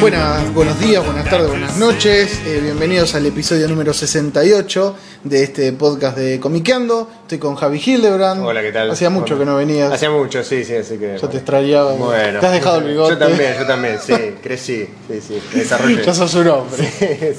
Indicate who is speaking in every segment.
Speaker 1: Buenas, buenos días, buenas tardes, buenas noches. Eh, bienvenidos al episodio número 68 de este podcast de Comiqueando. Estoy con Javi Hildebrand.
Speaker 2: Hola, ¿qué tal?
Speaker 1: Hacía mucho que no venías.
Speaker 2: Hacía mucho, sí, sí, así que.
Speaker 1: Yo te extrañaba.
Speaker 2: Bueno.
Speaker 1: Te has dejado el bigote.
Speaker 2: Yo también, yo también, sí, crecí, sí, sí, me desarrollé.
Speaker 1: Ya sos un hombre.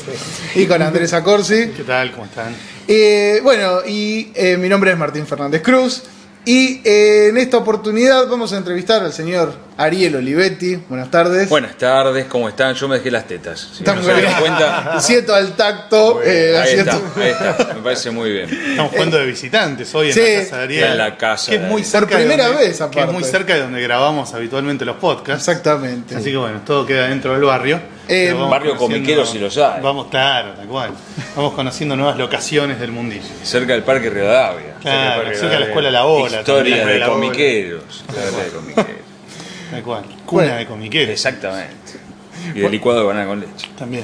Speaker 1: Y con Andrés Acorsi.
Speaker 3: ¿Qué tal? ¿Cómo están?
Speaker 1: Eh, bueno, y eh, mi nombre es Martín Fernández Cruz. Y eh, en esta oportunidad vamos a entrevistar al señor Ariel Olivetti. Buenas tardes.
Speaker 4: Buenas tardes, ¿cómo están? Yo me dejé las tetas. Si
Speaker 1: Están
Speaker 4: no se dan cuenta,
Speaker 1: Siento al tacto. eh,
Speaker 4: ahí está, ahí está, me parece muy bien.
Speaker 3: Estamos jugando de visitantes hoy en
Speaker 1: sí,
Speaker 3: la casa de Ariel.
Speaker 4: en la casa
Speaker 3: Que es muy cerca
Speaker 1: Por primera
Speaker 3: donde,
Speaker 1: vez,
Speaker 3: Que
Speaker 1: aparte.
Speaker 3: es muy cerca de donde grabamos habitualmente los podcasts.
Speaker 1: Exactamente.
Speaker 3: Así que bueno, todo queda dentro del barrio.
Speaker 1: Eh,
Speaker 4: barrio comiquero si los hay.
Speaker 3: Vamos, claro, tal cual. Vamos conociendo nuevas locaciones del mundillo.
Speaker 4: Cerca del Parque Rivadavia.
Speaker 3: Claro,
Speaker 2: Parque
Speaker 3: cerca de la escuela La Ola.
Speaker 4: Historias
Speaker 3: también,
Speaker 4: de
Speaker 3: la
Speaker 4: comiqueros. Historias de comiqueros.
Speaker 3: Tal cual. Cuna
Speaker 1: Bueno,
Speaker 3: de comiqueros.
Speaker 4: Exactamente. Y de licuado de banana con leche.
Speaker 3: También.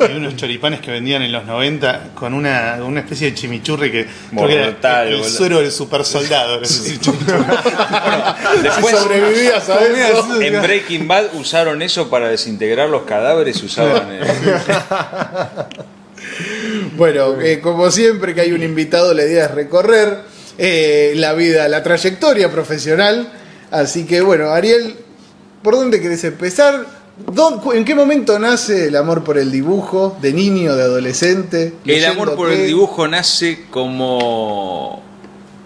Speaker 3: Hay unos choripanes que vendían en los 90 con una, una especie de chimichurri que creo que era
Speaker 4: Mortal,
Speaker 3: el suero del super soldado.
Speaker 4: Después,
Speaker 1: sobrevivías a eso.
Speaker 4: en Breaking Bad usaron eso para desintegrar los cadáveres. Usaban. eh,
Speaker 1: Bueno, eh, como siempre que hay un invitado, la idea es recorrer eh, la vida, la trayectoria profesional. Así que bueno, Ariel, ¿por dónde querés empezar? ¿Dó- cu- ¿En qué momento nace el amor por el dibujo? ¿De niño, de adolescente?
Speaker 4: El
Speaker 1: ¿Leyendo
Speaker 4: amor por el dibujo nace como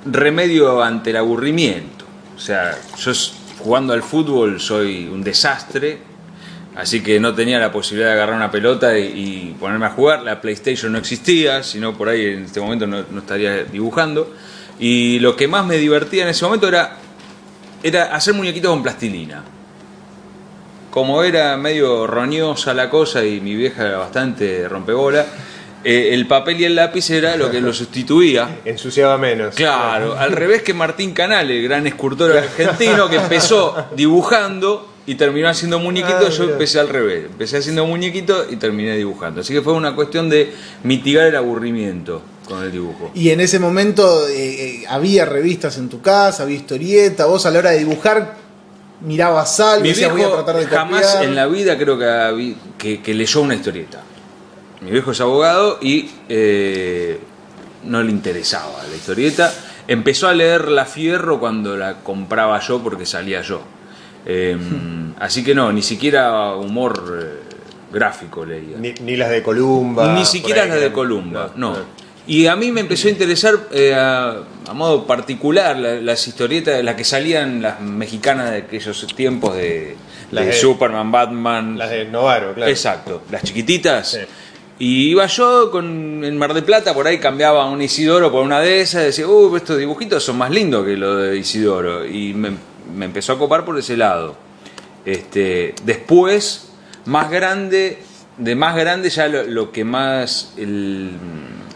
Speaker 4: remedio ante el aburrimiento. O sea, yo jugando al fútbol soy un desastre, así que no tenía la posibilidad de agarrar una pelota y, y ponerme a jugar. La PlayStation no existía, sino por ahí en este momento no, no estaría dibujando. Y lo que más me divertía en ese momento era, era hacer muñequitos con plastilina como era medio roñosa la cosa y mi vieja era bastante rompebola, eh, el papel y el lápiz era lo que lo sustituía.
Speaker 2: Ensuciaba menos.
Speaker 4: Claro, al revés que Martín Canal, el gran escultor argentino que empezó dibujando y terminó haciendo muñequitos,
Speaker 2: Ah,
Speaker 4: yo empecé al revés, empecé haciendo muñequitos y terminé dibujando. Así que fue una cuestión de mitigar el aburrimiento con el dibujo.
Speaker 1: Y en ese momento eh, eh, había revistas en tu casa, había historieta, vos a la hora de dibujar mirabas algo,
Speaker 4: Mi
Speaker 1: decías, voy a
Speaker 4: viejo
Speaker 1: tratar de
Speaker 4: jamás
Speaker 1: copiar".
Speaker 4: en la vida creo que, que, que leyó una historieta. Mi viejo es abogado y eh, no le interesaba la historieta. Empezó a leer La Fierro cuando la compraba yo porque salía yo. Eh, así que no, ni siquiera humor eh, gráfico leía.
Speaker 2: Ni, ni las de Columba.
Speaker 4: Ni siquiera las de Columba, no. Y a mí me empezó a interesar eh, a, a modo particular la- las historietas, las que salían las mexicanas de aquellos tiempos de,
Speaker 2: Las
Speaker 4: de
Speaker 2: de-
Speaker 4: Superman, Batman.
Speaker 2: Las de Novaro, claro.
Speaker 4: Exacto, las chiquititas.
Speaker 2: Sí.
Speaker 4: Y iba yo con en Mar de Plata, por ahí cambiaba un Isidoro por una de esas, y decía, uh, estos dibujitos son más lindos que los de Isidoro. Y me, me empezó a copar por ese lado. Este, después, más grande, de más grande ya lo, lo que más el-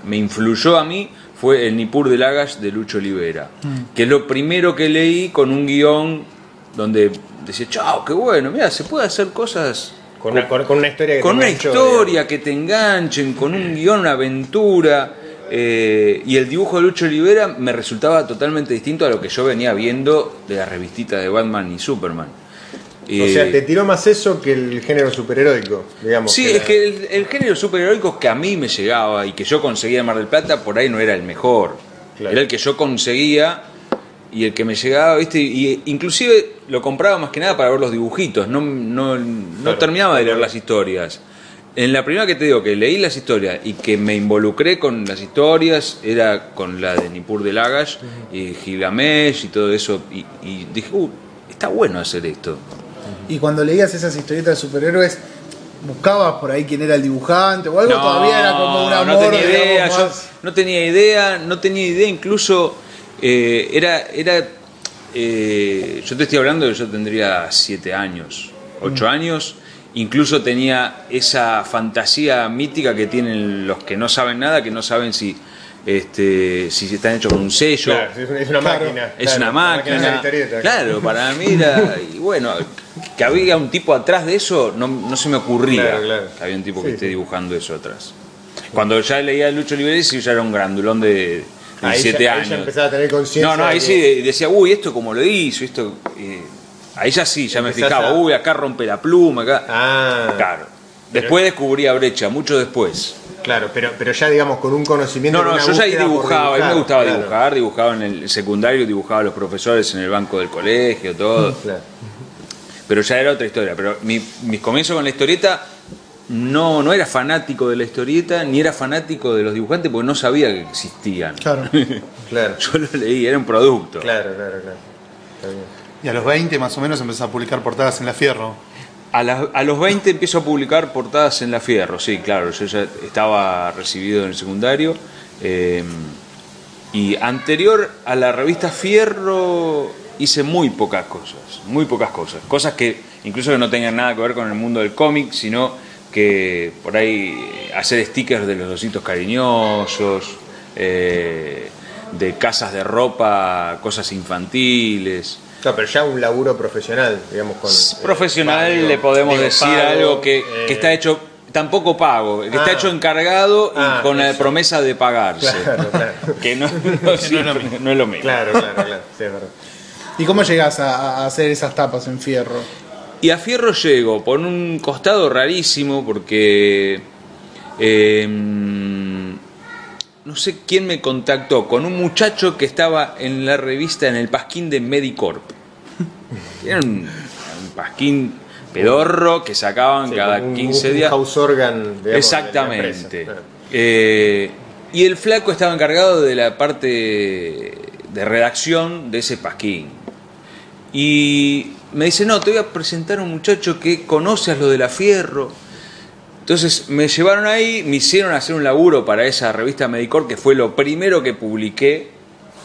Speaker 4: me influyó a mí fue el Nippur de Lagash de Lucho Olivera, que es lo primero que leí con un guion donde decía, chao, qué bueno, mira, se puede hacer cosas
Speaker 2: Con una, con, con una historia que
Speaker 4: con
Speaker 2: te
Speaker 4: una historia que te enganchen, con un guion, una aventura. eh, y el dibujo de Lucho Olivera me resultaba totalmente distinto a lo que yo venía viendo de la revistita de Batman y Superman.
Speaker 2: O sea, te tiró más eso que el género superheroico, digamos.
Speaker 4: Sí,
Speaker 2: que
Speaker 4: es que el, el género superheroico que a mí me llegaba y que yo conseguía en Mar del Plata, por ahí no era el mejor.
Speaker 2: Claro.
Speaker 4: Era el que yo conseguía y el que me llegaba, ¿viste? Y inclusive lo compraba más que nada para ver los dibujitos, no, no, no
Speaker 2: Claro.
Speaker 4: terminaba de leer las historias. En la primera que te digo que leí las historias y que me involucré con las historias era con la de Nippur de Lagash y Gilgamesh y todo eso y, y dije, uh, está bueno hacer esto.
Speaker 1: Y cuando leías esas historietas de superhéroes, buscabas por ahí quién era el dibujante o algo,
Speaker 4: No,
Speaker 1: todavía era como un amor,
Speaker 4: no tenía idea, yo no tenía idea, no tenía idea, incluso eh, era, era eh, yo te estoy hablando de yo tendría siete años, ocho
Speaker 1: Mm.
Speaker 4: años, incluso tenía esa fantasía mítica que tienen los que no saben nada, que no saben si este, si están hechos con un sello.
Speaker 2: Claro, es una- máquina.
Speaker 4: Es
Speaker 2: claro,
Speaker 4: una máquina. Claro, para mí era. Y bueno, que había un tipo atrás de eso, no, no se me ocurría
Speaker 2: Claro,
Speaker 4: que había un tipo que
Speaker 2: Sí,
Speaker 4: esté dibujando eso atrás. Cuando ya leía Lucho Liberesi, yo ya era un grandulón de
Speaker 2: Ahí
Speaker 4: 17
Speaker 2: ya- ahí
Speaker 4: años.
Speaker 2: ya empezaba a tener conciencia
Speaker 4: No, no, ahí sí decía, uy, esto como lo hizo, esto. eh, ahí ya sí, ya me fijaba,
Speaker 2: a-
Speaker 4: uy, acá rompe la pluma, acá.
Speaker 2: Ah,
Speaker 4: Claro. Después descubría brecha, mucho después.
Speaker 2: Claro, pero, pero ya digamos con un conocimiento.
Speaker 4: No, no,
Speaker 2: una
Speaker 4: yo ya dibujaba, a mí me gustaba
Speaker 2: claro.
Speaker 4: dibujar, dibujaba en el secundario, dibujaba a los profesores en el banco del colegio, todo.
Speaker 2: Claro.
Speaker 4: Pero ya era otra historia. Pero mi, mis comienzos con la historieta no, no era fanático de la historieta, ni era fanático de los dibujantes porque no sabía que existían.
Speaker 1: Claro.
Speaker 2: Claro,
Speaker 4: Yo lo leí, era un producto.
Speaker 2: claro, claro, claro. Está bien.
Speaker 3: Y a los 20 más o menos empezó a publicar portadas en la Fierro.
Speaker 4: A, a los 20 empiezo a publicar portadas en La Fierro, sí, claro, yo ya estaba recibido en el secundario. eh, y anterior a la revista Fierro hice muy pocas cosas, muy pocas cosas. Cosas que incluso que no tengan nada que ver con el mundo del cómic, sino que por ahí hacer stickers de los ositos cariñosos, eh, de casas de ropa, cosas infantiles.
Speaker 2: Claro, pero ya un laburo profesional, digamos, con. eh,
Speaker 4: profesional
Speaker 2: pago,
Speaker 4: le podemos
Speaker 2: digo,
Speaker 4: decir
Speaker 2: pago,
Speaker 4: algo que,
Speaker 2: eh,
Speaker 4: que está hecho tampoco pago, que está
Speaker 2: Ah.
Speaker 4: hecho encargado y
Speaker 2: Ah,
Speaker 4: con la promesa de pagarse.
Speaker 2: Claro, claro.
Speaker 4: Que no, no siempre- no es lo mismo.
Speaker 2: Claro, claro, claro. Sí, es verdad.
Speaker 1: ¿Y cómo llegás a, a hacer esas tapas en fierro?
Speaker 4: Y a Fierro llego por un costado rarísimo porque eh, no sé quién me contactó con un muchacho que estaba en la revista en el pasquín de Medicorp. Era un, un pasquín pedorro que sacaban
Speaker 2: Sí,
Speaker 4: cada
Speaker 2: un-
Speaker 4: 15
Speaker 2: un
Speaker 4: días.
Speaker 2: house organ, digamos, de la
Speaker 4: Exactamente. Eh, y el flaco estaba encargado de la parte de redacción de ese pasquín. Y me dice, no, te voy a presentar a un muchacho que conoce a lo de la Fierro. Entonces me llevaron ahí, me hicieron hacer un laburo para esa revista Medicor, que fue lo primero que publiqué,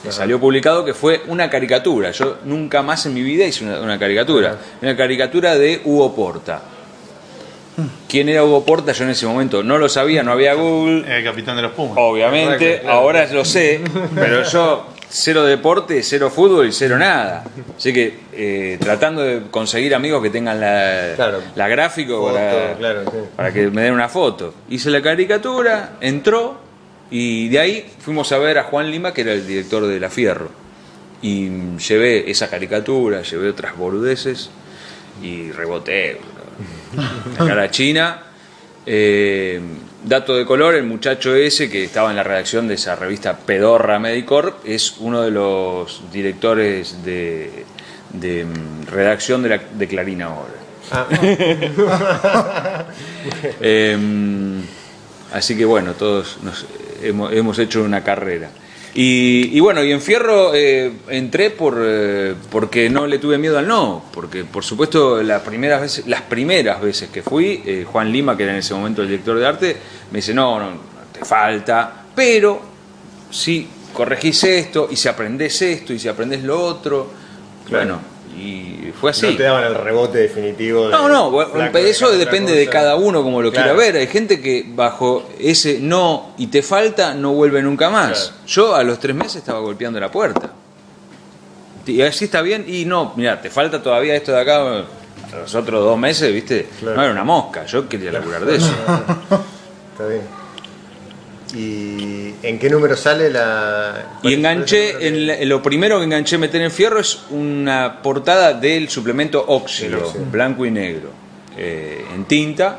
Speaker 4: que salió publicado, que fue una caricatura. Yo nunca más en mi vida hice una, una caricatura. Una caricatura de Hugo Porta. ¿Quién era Hugo Porta? Yo en ese momento no lo sabía, no había Google.
Speaker 3: El capitán de los Pumas.
Speaker 4: Obviamente,
Speaker 2: Claro.
Speaker 4: ahora lo sé, pero yo cero deporte, cero fútbol y cero nada. Así que eh, tratando de conseguir amigos que tengan la,
Speaker 2: Claro.
Speaker 4: la gráfico
Speaker 2: Foto,
Speaker 4: para,
Speaker 2: claro, sí.
Speaker 4: para que me den una foto. Hice la caricatura, entró y de ahí fuimos a ver a Juan Lima, que era el director de La Fierro. Y llevé esa caricatura, llevé otras boludeces y reboté. La cara china. Eh, dato de color, el muchacho ese que estaba en la redacción de esa revista Pedorra Medicorp es uno de los directores de, de, mm, redacción de, la, de Clarín ahora.
Speaker 2: Ah,
Speaker 4: Eh, así que bueno, todos nos hemos, hemos hecho una carrera. Y, y bueno, y en Fierro eh, entré por, eh, porque no le tuve miedo al no, porque por supuesto las primeras veces, las primeras veces que fui, eh, Juan Lima, que era en ese momento el director de arte, me dice, no, no, te falta, pero si corregís esto, y si aprendés esto, y si aprendés lo otro,
Speaker 2: Claro.
Speaker 4: bueno, y fue así.
Speaker 2: No te daban el rebote definitivo. de
Speaker 4: No, no,
Speaker 2: flaco,
Speaker 4: eso depende de cada uno como lo
Speaker 2: Claro.
Speaker 4: quiera ver. Hay gente que bajo ese no y te falta no vuelve nunca más.
Speaker 2: Claro.
Speaker 4: Yo a los tres meses estaba golpeando la puerta. Y así está bien y no, mira, te falta todavía esto de acá. A los otros dos meses, viste,
Speaker 2: Claro.
Speaker 4: no era una mosca. Yo quería laburar de eso.
Speaker 2: Está bien. ¿Y en qué número sale la.?
Speaker 4: Y enganché, en, la- lo primero que enganché meter en fierro es una portada del suplemento óxido. blanco y negro, eh, en tinta.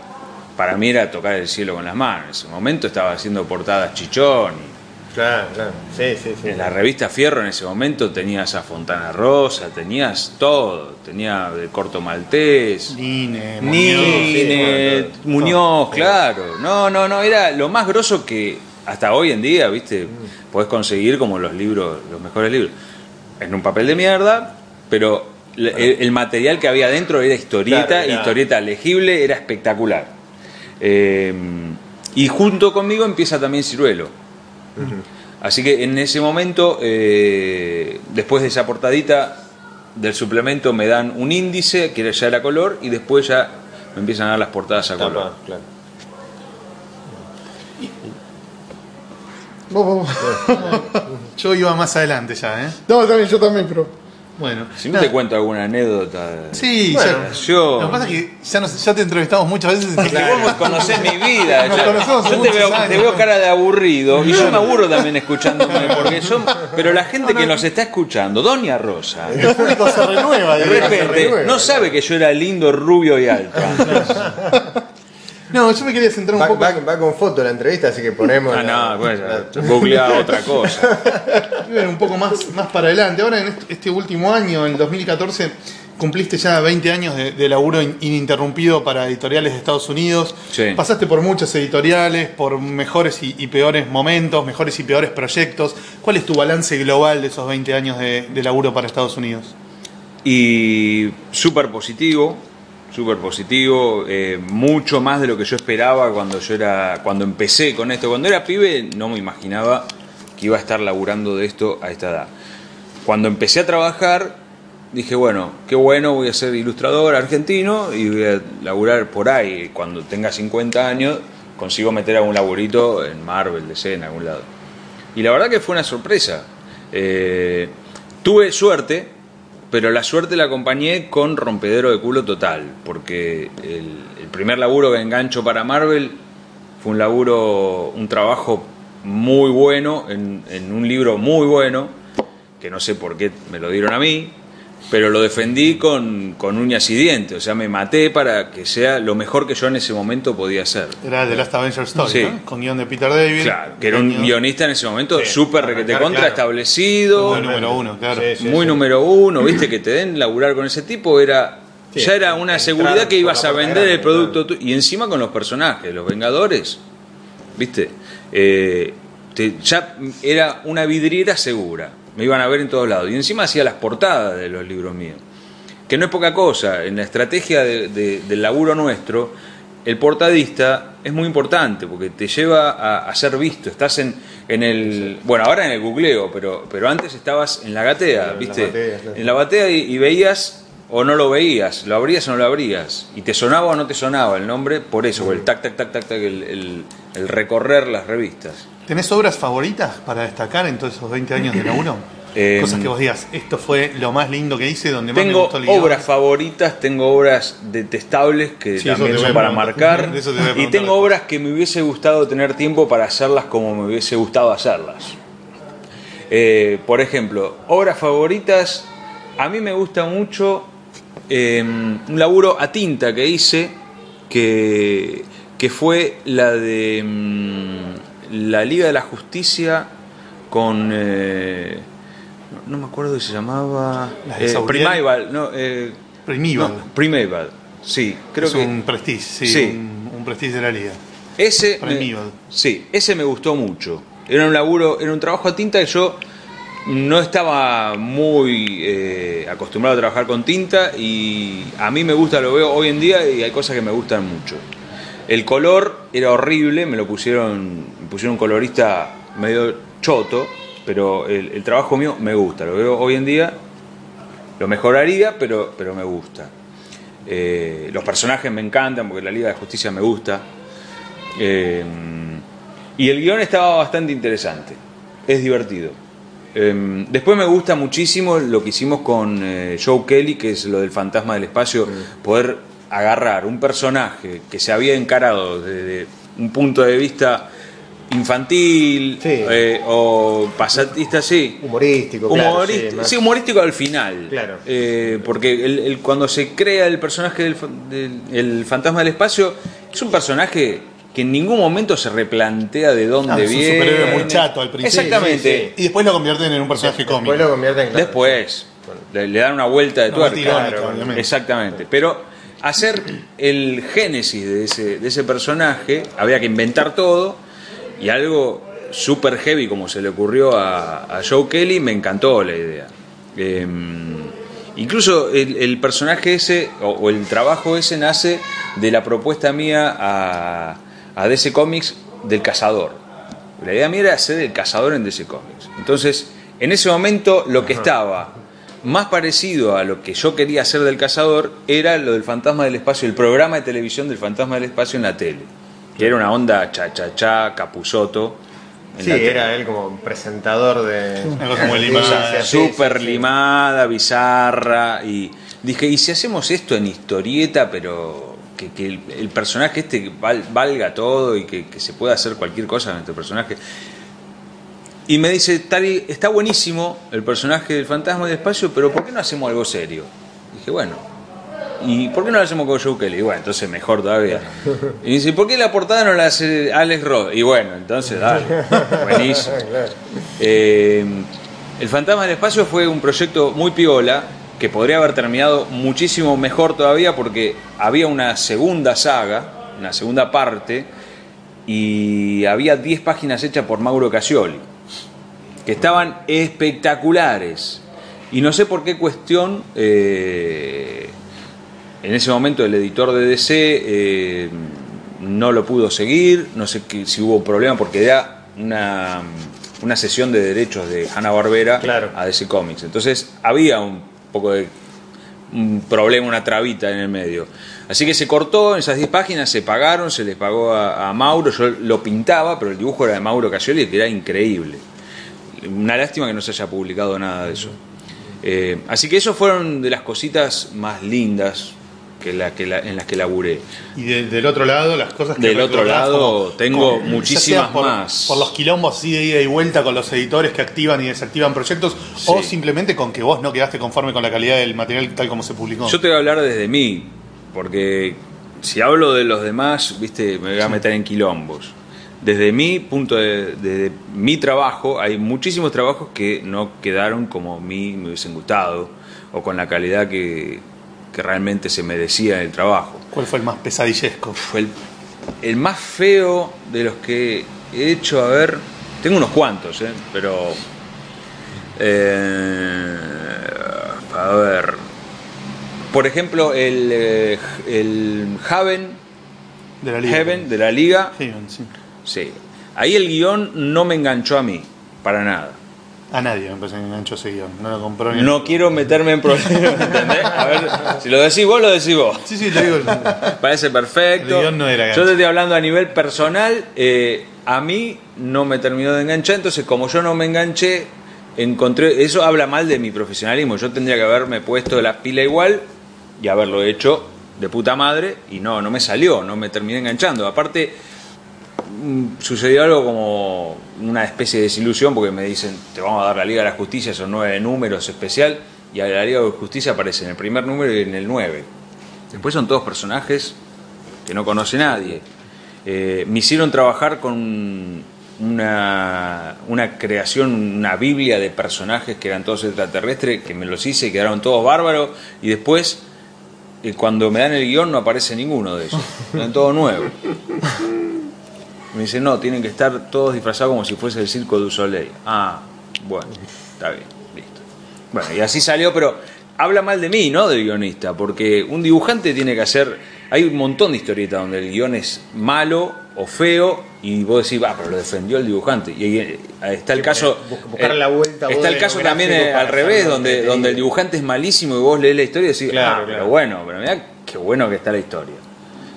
Speaker 4: Para mí era tocar el cielo con las manos. En ese momento estaba haciendo portadas chichón.
Speaker 2: Claro, claro. Sí, sí, sí.
Speaker 4: En la revista Fierro en ese momento tenías a Fontana Rosa, tenías todo. Tenía de Corto Maltés.
Speaker 3: Nine,
Speaker 4: Nine,
Speaker 2: sí, bueno,
Speaker 4: Muñoz,
Speaker 2: todo.
Speaker 4: claro. No, no, no, era lo más grosso que hasta hoy en día, ¿viste? Podés conseguir como los libros, los mejores libros. En un papel de mierda, pero el, el material que había dentro era historieta,
Speaker 2: Claro,
Speaker 4: historieta legible, era espectacular. Eh, y junto conmigo empieza también Ciruelo. Así que en ese momento, eh, después de esa portadita del suplemento, me dan un índice, que ya era color, y después ya me empiezan a dar las portadas a color.
Speaker 2: Claro.
Speaker 1: Vos, vos.
Speaker 3: Yo iba más adelante ya, ¿eh?
Speaker 1: No, también, yo también, pero.
Speaker 3: Bueno.
Speaker 4: Si no
Speaker 3: nada.
Speaker 4: te cuento alguna anécdota.
Speaker 3: Sí,
Speaker 2: Bueno,
Speaker 3: ya.
Speaker 4: yo-
Speaker 3: Lo que pasa es que ya, nos- ya te entrevistamos muchas veces.
Speaker 4: Es que vos conocés mi vida.
Speaker 1: Nos
Speaker 4: ya-
Speaker 1: conocemos hace
Speaker 4: yo te veo,
Speaker 1: años.
Speaker 4: te veo cara de aburrido y yo me aburro también escuchándome. Porque yo, pero la gente que nos está escuchando, Doña Rosa,
Speaker 1: El público se renueva.
Speaker 4: de repente no sabe que yo era lindo, rubio y alto.
Speaker 3: No, yo me quería centrar un
Speaker 2: Va,
Speaker 3: poco.
Speaker 2: va- va con foto la entrevista, así que ponemos.
Speaker 4: Ah,
Speaker 2: la-
Speaker 4: no, pues,
Speaker 2: la-
Speaker 4: googleaba otra cosa.
Speaker 3: Ver un poco más, más para adelante. Ahora en este, este último año, en el 2014, cumpliste ya 20 años de, de laburo in- ininterrumpido para editoriales de Estados Unidos.
Speaker 4: Sí.
Speaker 3: Pasaste por muchas editoriales, por mejores y, y peores momentos, mejores y peores proyectos. ¿Cuál es tu balance global de esos 20 años de, de laburo para Estados Unidos?
Speaker 4: Y súper positivo, súper positivo, eh, mucho más de lo que yo esperaba cuando yo era, cuando empecé con esto. Cuando era pibe no me imaginaba que iba a estar laburando de esto a esta edad. Cuando empecé a trabajar, dije, bueno, qué bueno, voy a ser ilustrador argentino y voy a laburar por ahí. Cuando tenga 50 años, consigo meter algún laburito en Marvel, DC, en algún lado. Y la verdad que fue una sorpresa. Eh, tuve suerte, pero la suerte la acompañé con rompedero de culo total, porque el, primer laburo que engancho para Marvel fue un laburo, un trabajo muy bueno, en, en un libro muy bueno, que no sé por qué me lo dieron a mí, pero lo defendí con, con uñas y dientes, o sea, me maté para que sea lo mejor que yo en ese momento podía hacer.
Speaker 3: Era The Last Avenger Story,
Speaker 4: Sí.
Speaker 3: ¿no? Con guion de Peter David.
Speaker 4: Claro, que era un
Speaker 3: Guión-
Speaker 4: guionista en ese momento
Speaker 3: Sí,
Speaker 4: súper requete contra
Speaker 2: claro.
Speaker 4: establecido,
Speaker 3: Muy número uno, claro.
Speaker 2: Sí, sí,
Speaker 4: muy
Speaker 2: sí.
Speaker 4: número uno, viste, que te den laburar con ese tipo era
Speaker 2: Sí,
Speaker 4: ya era una seguridad que ibas a vender el producto tu- y encima con los personajes, los Vengadores, viste, Eh, te- ya era una vidriera segura, me iban a ver en todos lados y encima hacía las portadas de los libros míos, que no es poca cosa, en la estrategia de- de- del laburo nuestro, el portadista es muy importante porque te lleva a, a ser visto. Estás en, en el. Bueno, ahora en el googleo, pero, pero antes estabas en la gatea,
Speaker 2: En la
Speaker 4: ¿viste?
Speaker 2: batea, claro.
Speaker 4: En la batea y, y veías o no lo veías, lo abrías o no lo abrías. Y te sonaba o no te sonaba el nombre por eso, por el tac, tac, tac, tac, tac, el, el- el recorrer las revistas.
Speaker 3: ¿Tenés obras favoritas para destacar en todos esos 20 años de laburo?
Speaker 4: Eh,
Speaker 3: Cosas que vos digas, esto fue lo más lindo que hice, donde más me
Speaker 4: Tengo
Speaker 3: gustó el
Speaker 4: obras favoritas, tengo obras detestables que
Speaker 3: Sí,
Speaker 4: también son para marcar. Y tengo obras que me hubiese gustado tener tiempo para hacerlas como me hubiese gustado hacerlas. Eh, por ejemplo, obras favoritas, a mí me gusta mucho eh, un laburo a tinta que hice, que, que fue la de mm, la Liga de la Justicia con... eh, no, me acuerdo que se llamaba...
Speaker 3: ¿La de
Speaker 4: eh? Primeval, no, eh,
Speaker 3: Primeval.
Speaker 4: no, Primeval, sí, creo
Speaker 3: es
Speaker 4: que...
Speaker 3: un prestige, sí,
Speaker 4: Sí.
Speaker 3: Un, un prestige de la liga.
Speaker 4: Ese
Speaker 3: Primeval.
Speaker 4: sí, ese me gustó mucho. Era un laburo, era un trabajo a tinta que yo no estaba muy eh, acostumbrado a trabajar con tinta y a mí me gusta, lo veo hoy en día y hay cosas que me gustan mucho. El color era horrible, me lo pusieron, me pusieron un colorista medio choto, pero el, el trabajo mío me gusta, lo veo hoy en día, lo mejoraría, pero, pero me gusta. Eh, los personajes me encantan porque la Liga de Justicia me gusta. Eh, y el guion estaba bastante interesante. Es divertido. Eh, después me gusta muchísimo lo que hicimos con eh, Joe Kelly, que es lo del fantasma del espacio, poder agarrar un personaje que se había encarado desde un punto de vista infantil
Speaker 2: Sí.
Speaker 4: eh, o pasatista, sí.
Speaker 2: Humorístico, claro. Sí,
Speaker 4: humorístico al final.
Speaker 2: Claro.
Speaker 4: Eh, porque el- el- cuando se crea el personaje del, del- el fantasma del espacio, es un personaje que en ningún momento se replantea de dónde
Speaker 3: Ah, es un
Speaker 4: viene.
Speaker 3: superhéroe muy chato al principio.
Speaker 4: Exactamente.
Speaker 3: Y después lo convierten en un personaje cómico.
Speaker 2: Después lo convierten claro.
Speaker 4: Después le, le dan una vuelta de
Speaker 3: No,
Speaker 4: tuerca.
Speaker 3: obviamente.
Speaker 4: Exactamente. Pero hacer el génesis de ese, de ese personaje, había que inventar todo y algo super heavy como se le ocurrió a, a Joe Kelly, me encantó la idea. Eh, Incluso el, el personaje ese, o, o el trabajo ese, nace de la propuesta mía a, a DC Comics del cazador. La idea mía era hacer el cazador en DC Comics. Entonces, en ese momento, lo que estaba más parecido a lo que yo quería hacer del cazador era lo del fantasma del espacio, el programa de televisión del fantasma del espacio en la tele. Que era una onda cha cha cha, capuzoto. en
Speaker 2: Sí, era él como presentador de.
Speaker 3: Una cosa muy limada.
Speaker 2: Sí, sí,
Speaker 4: súper
Speaker 2: sí.
Speaker 4: limada, bizarra. Y dije, ¿y si hacemos esto en historieta, pero que, que el, el personaje este val- valga todo y que, que se pueda hacer cualquier cosa con este personaje? Y me dice, Tari, está buenísimo el personaje del fantasma del espacio, pero ¿por qué no hacemos algo serio? Dije, bueno, ¿y por qué no lo hacemos con Joe Kelly? Y bueno, entonces mejor todavía. Y dice, ¿por qué la portada no la hace Alex Ross? Y bueno, entonces dale, buenísimo. Eh, el Fantasma del Espacio fue un proyecto muy piola que podría haber terminado muchísimo mejor todavía porque había una segunda saga, una segunda parte, y había 10 páginas hechas por Mauro Casioli, que estaban espectaculares. Y no sé por qué cuestión, eh, en ese momento el editor de DC eh, no lo pudo seguir, no sé si hubo problema porque era una, una sesión de derechos de Hanna Barbera
Speaker 2: Claro.
Speaker 4: a DC Comics. Entonces había un poco de un problema, una trabita en el medio. Así que se cortó, esas 10 páginas se pagaron, se les pagó a, a Mauro, yo lo pintaba, pero el dibujo era de Mauro Casioli, que era increíble. Una lástima que no se haya publicado nada de eso. Eh, así que eso fueron de las cositas más lindas que la, que la- en las que laburé.
Speaker 3: Y de- del otro lado, las cosas que
Speaker 4: Del otro lado, tengo muchísimas
Speaker 3: por,
Speaker 4: más.
Speaker 3: Por los quilombos así de ida y vuelta con los editores que activan y desactivan proyectos, o simplemente con que vos no quedaste conforme con la calidad del material tal como se publicó.
Speaker 4: Yo te voy a hablar desde mí, porque si hablo de los demás, viste, me voy a meter en quilombos. Desde mi punto de, de mi trabajo, hay muchísimos trabajos que no quedaron como a mí me hubiesen gustado, o con la calidad que, que realmente se merecía el trabajo.
Speaker 3: ¿Cuál fue el más pesadillesco?
Speaker 4: Fue el, el más feo de los que he hecho, a ver, tengo unos cuantos, ¿eh? pero... eh, a ver, por ejemplo, el, eh, el Haven,
Speaker 3: De la liga.
Speaker 4: Heaven de la liga,
Speaker 3: Heaven, sí.
Speaker 4: sí. Ahí el guion no me enganchó a mí, para nada.
Speaker 3: A nadie me parece que enganchó ese guion. No lo compró ni.
Speaker 4: No quiero meterme en problemas, ¿entendés? A ver, si lo decís vos, lo decís vos.
Speaker 3: Sí, sí, te digo.
Speaker 4: Parece perfecto.
Speaker 3: El guion no era
Speaker 4: yo
Speaker 3: gancho.
Speaker 4: te estoy hablando a nivel personal. eh, a mí no me terminó de enganchar. Entonces, como yo no me enganché, encontré. Eso habla mal de mi profesionalismo. Yo tendría que haberme puesto la pila igual y haberlo hecho de puta madre. Y no, no me salió. No me terminé enganchando. Aparte, sucedió algo como una especie de desilusión porque me dicen, te vamos a dar la Liga de la Justicia, son nueve números especial, y a la Liga de Justicia aparece en el primer número y en el nueve. Después son todos personajes que no conoce nadie. Eh, me hicieron trabajar con una, una creación, una biblia de personajes que eran todos extraterrestres, que me los hice y quedaron todos bárbaros, y después, eh, cuando me dan el guion, no aparece ninguno de ellos, eran todos nuevos. Me dicen, no, tienen que estar todos disfrazados como si fuese el circo du Soleil. Ah, bueno, está bien, listo. Bueno, y así salió, pero habla mal de mí, ¿no? Del guionista, porque un dibujante tiene que hacer. Hay un montón de historietas donde el guion es malo o feo y vos decís, va, pero lo defendió el dibujante. Y ahí eh, está el caso.
Speaker 2: bus- buscar la vuelta, vos
Speaker 4: Está el
Speaker 2: de
Speaker 4: caso también eh, al revés, donde, donde el dibujante es malísimo y vos lees la historia y decís,
Speaker 2: Claro,
Speaker 4: ah,
Speaker 2: claro.
Speaker 4: pero bueno, pero mirá qué bueno que está la historia.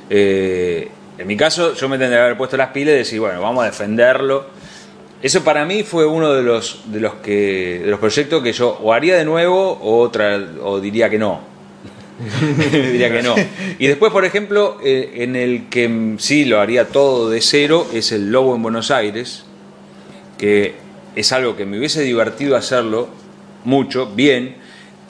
Speaker 4: Eh, en mi caso, yo me tendría que haber puesto las pilas y decir, bueno, vamos a defenderlo. Eso para mí fue uno de los de los que de los proyectos que yo o haría de nuevo o otra o diría que no. diría que no. Y después, por ejemplo, eh, en el que sí lo haría todo de cero es el Lobo en Buenos Aires, que es algo que me hubiese divertido hacerlo mucho, bien,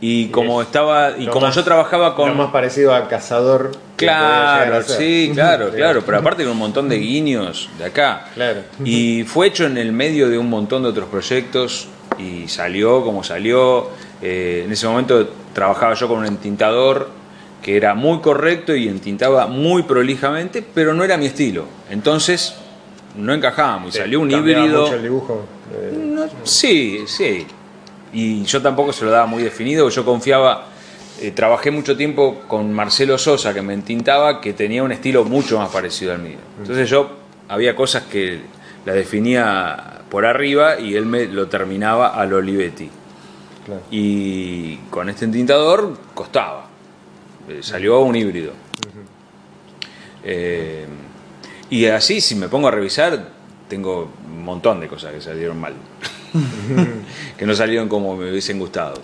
Speaker 4: y como estaba y
Speaker 2: Lo
Speaker 4: como
Speaker 2: más-
Speaker 4: yo trabajaba con
Speaker 2: Lo más parecido a cazador.
Speaker 4: Claro, sí, claro, claro, pero aparte con un montón de guiños de acá.
Speaker 2: Claro.
Speaker 4: Y fue hecho en el medio de un montón de otros proyectos y salió como salió. Eh, en ese momento trabajaba yo con un entintador que era muy correcto y entintaba muy prolijamente, pero no era mi estilo. Entonces no encajábamos y salió un híbrido.
Speaker 2: mucho el dibujo. eh,
Speaker 4: No, sí, sí. Y yo tampoco se lo daba muy definido, yo confiaba eh, trabajé mucho tiempo con Marcelo Sosa, que me entintaba, que tenía un estilo mucho más parecido al mío. Entonces yo había cosas que la definía por arriba y él me lo terminaba al Olivetti.
Speaker 2: Claro.
Speaker 4: Y con este entintador costaba. Eh, salió un híbrido. Eh, y así, si me pongo a revisar, tengo un montón de cosas que salieron mal. que no salieron como me hubiesen gustado.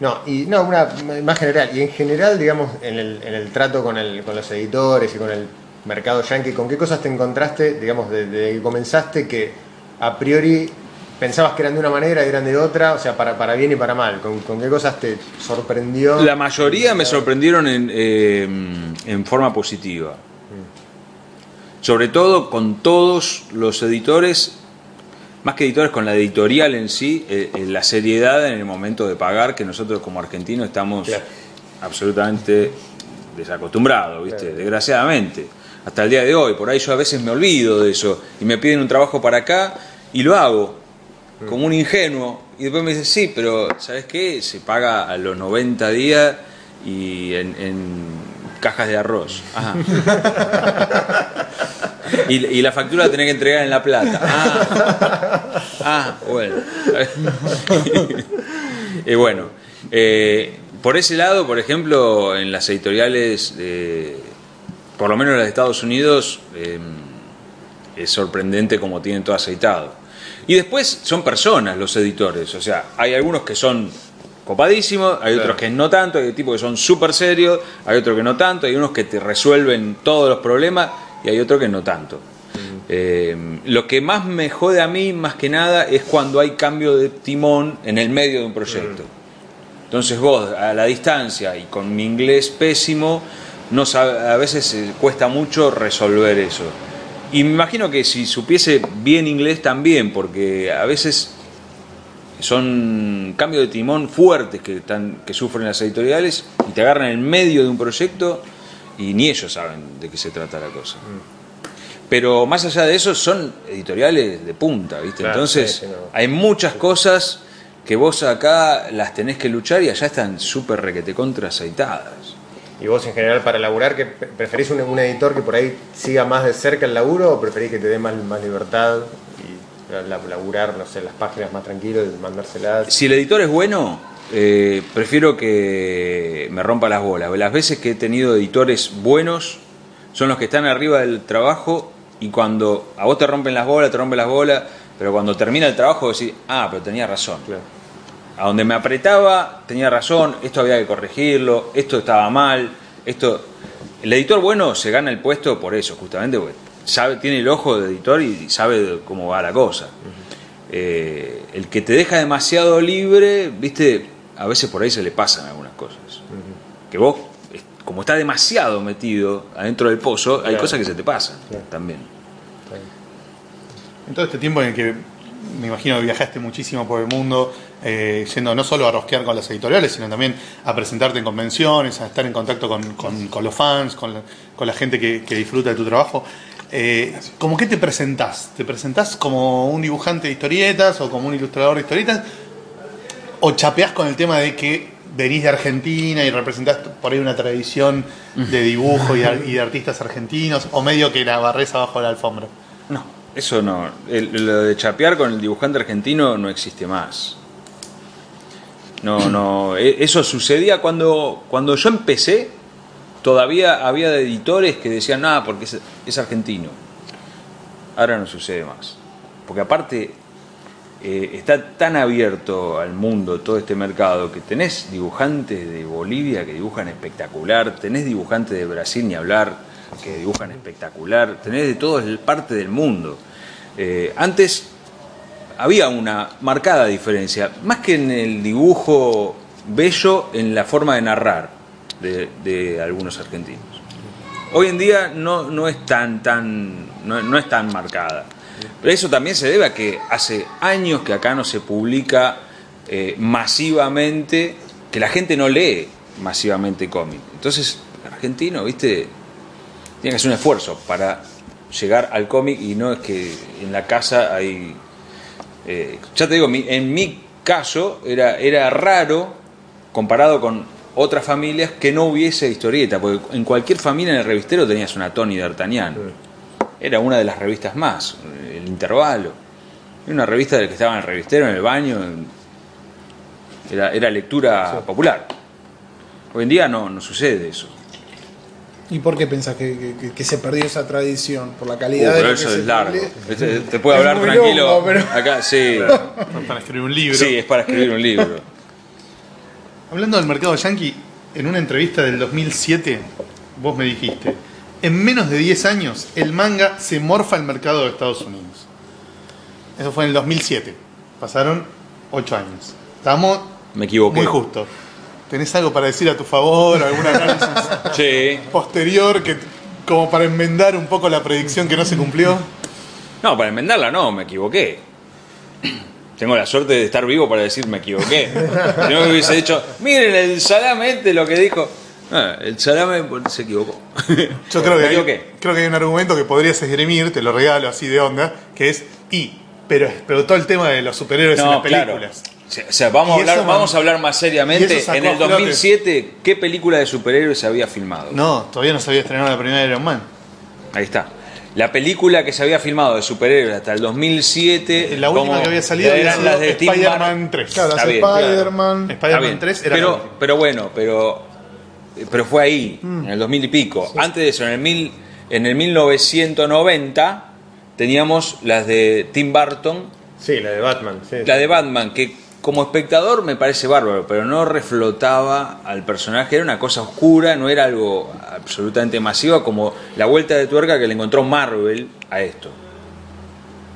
Speaker 2: No, y no, una más general. Y en general, digamos, en el, en el trato con, el, con los editores y con el mercado yankee, ¿con qué cosas te encontraste, digamos, desde de que comenzaste que a priori pensabas que eran de una manera y eran de otra? O sea, para, para bien y para mal. ¿Con, con qué cosas te sorprendió?
Speaker 4: La mayoría me sorprendieron en, eh, en forma positiva. Sobre todo con todos los editores, más que editores, con la editorial en sí, eh, eh, la seriedad en el momento de pagar, que nosotros como argentinos estamos
Speaker 2: Claro.
Speaker 4: absolutamente desacostumbrados, ¿viste?
Speaker 2: Claro.
Speaker 4: Desgraciadamente. Hasta el día de hoy, por ahí yo a veces me olvido de eso y me piden un trabajo para acá y lo hago como un ingenuo. Y después me dicen, sí, pero ¿sabes qué? Se paga a los 90 días y en, en cajas de arroz. Ajá. Y, y la factura la tenés que entregar en La Plata. Ah, ah bueno. y bueno, eh, por ese lado, por ejemplo, en las editoriales, de- por lo menos en las de Estados Unidos, eh, es sorprendente como tienen todo aceitado. Y después son personas los editores, o sea, hay algunos que son copadísimos, hay otros que no tanto, hay tipos que son súper serios, hay otros que no tanto, hay unos que te resuelven todos los problemas y hay otros que no tanto. Eh, lo que más me jode a mí, más que nada, es cuando hay cambio de timón en el medio de un proyecto. Entonces vos, a la distancia y con mi inglés pésimo, no sabe- a veces eh, cuesta mucho resolver eso. Y me imagino que si supiese bien inglés también, porque a veces son cambios de timón fuertes que, están, que sufren las editoriales y te agarran en medio de un proyecto y ni ellos saben de qué se trata la cosa. Pero más allá de eso, son editoriales de punta, ¿viste?
Speaker 2: Claro,
Speaker 4: Entonces,
Speaker 2: sí, sí, no.
Speaker 4: hay muchas cosas que vos acá las tenés que luchar y allá están súper requete contra aceitadas.
Speaker 2: ¿Y vos en general para laburar, que preferís un, un editor que por ahí siga más de cerca el laburo o preferís que te dé más, más libertad laburar, no sé, las páginas más tranquilo y mandárselas?
Speaker 4: Si el editor es bueno, eh, prefiero que me rompa las bolas. Las veces que he tenido editores buenos son los que están arriba del trabajo y cuando a vos te rompen las bolas, te rompen las bolas, pero cuando termina el trabajo decís, ah, pero tenía razón.
Speaker 2: Claro.
Speaker 4: A donde me apretaba, tenía razón, esto había que corregirlo, esto estaba mal, esto... El editor bueno se gana el puesto por eso, justamente, porque sabe, tiene el ojo de editor y sabe cómo va la cosa. Eh, el que te deja demasiado libre, viste, a veces por ahí se le pasan algunas cosas. Que vos, como estás demasiado metido adentro del pozo, hay
Speaker 2: Claro.
Speaker 4: cosas que se te pasan
Speaker 2: Claro.
Speaker 4: también.
Speaker 3: En todo este tiempo en el que me imagino que viajaste muchísimo por el mundo, eh, yendo no solo a rosquear con las editoriales, sino también a presentarte en convenciones, a estar en contacto con, con- con los fans, con la, con la gente que, que disfruta de tu trabajo. Eh, ¿Cómo que te presentás? ¿Te presentás como un dibujante de historietas o como un ilustrador de historietas? ¿O chapeás con el tema de que venís de Argentina y representás por ahí una tradición de dibujo y de, y de artistas argentinos? ¿O medio que la barres abajo de la alfombra?
Speaker 4: No, eso no. El- lo de chapear con el dibujante argentino no existe más. No, no. e- Eso sucedía cuando, cuando yo empecé. Todavía había editores que decían, nada, porque es, argentino. Ahora no sucede más. Porque aparte eh, está tan abierto al mundo todo este mercado que tenés dibujantes de Bolivia que dibujan espectacular, tenés dibujantes de Brasil ni hablar que dibujan espectacular, tenés de toda parte del mundo. Eh, antes había una marcada diferencia, más que en el dibujo bello, en la forma de narrar de, algunos argentinos. Hoy en día no, no es tan, tan, no, no es tan marcada. Pero eso también se debe a que hace años que acá no se publica eh, masivamente, que la gente no lee masivamente cómic. Entonces, el argentino, viste, tiene que hacer un esfuerzo para llegar al cómic y no es que en la casa hay... eh, ya te digo, en mi caso era, era raro comparado con otras familias que no hubiese historieta, porque en cualquier familia en el revistero tenías una Tony D'Artagnan. Era una de las revistas más, el intervalo. Era una revista del que estaba en el revistero, en el baño. Era, era lectura popular. Hoy en día no, no sucede eso.
Speaker 1: ¿Y por qué pensás que, que- que- que se perdió esa tradición? ¿Por la
Speaker 4: Uh,
Speaker 1: calidad de
Speaker 4: pero
Speaker 1: que
Speaker 4: eso
Speaker 1: se
Speaker 4: es largo. Este- Te puedo
Speaker 1: Es
Speaker 4: hablar tranquilo.
Speaker 1: longo, pero-
Speaker 4: Acá, sí.
Speaker 3: Para escribir un libro.
Speaker 4: Sí, es para escribir un libro.
Speaker 3: Hablando del mercado yankee, en una entrevista del 2007, vos me dijiste, en menos de 10 años el manga se morfa al mercado de Estados Unidos. Eso fue en el 2007. Pasaron 8 años. Estamos
Speaker 4: Me equivoqué.
Speaker 3: muy justo. ¿Tenés algo para decir a tu favor? ¿Algún análisis
Speaker 4: Sí.
Speaker 3: posterior que como para enmendar un poco la predicción que no se cumplió?
Speaker 4: No, para enmendarla no, me equivoqué. Tengo la suerte de estar vivo para decir me equivoqué. Si no me hubiese dicho, miren el salame este lo que dijo. Ah, el salame se equivocó.
Speaker 3: Yo creo que, hay, creo que hay un argumento que podrías esgrimir, te lo regalo así de onda, que es y, pero explotó el tema de los superhéroes en las películas.
Speaker 4: O sea, o sea, vamos, a hablar,
Speaker 3: man-
Speaker 4: vamos a hablar más seriamente. En el
Speaker 3: a flote.
Speaker 4: 2007, ¿qué película de superhéroes se había filmado?
Speaker 3: No, todavía no se había estrenado la primera Iron Man.
Speaker 4: Ahí está. La película que se había filmado de superhéroes hasta el 2007.
Speaker 3: La última
Speaker 4: como-
Speaker 3: que había salido
Speaker 4: eran las de
Speaker 3: Spider-Man
Speaker 4: Burton.
Speaker 3: 3.
Speaker 1: Claro, las. Spider-Man.
Speaker 3: Spider-Man
Speaker 4: bien.
Speaker 3: 3 era la
Speaker 4: pero,
Speaker 3: última.
Speaker 4: pero bueno, pero, pero fue ahí,
Speaker 1: Mm.
Speaker 4: en el 2000 y pico. Antes de eso, en el, mil, en el 1990, teníamos las de Tim Burton,
Speaker 2: Sí, la de Batman. sí.
Speaker 4: la de Batman, que como espectador me parece bárbaro, pero no reflotaba al personaje, era una cosa oscura, no era algo absolutamente masiva como la vuelta de tuerca que le encontró Marvel a esto.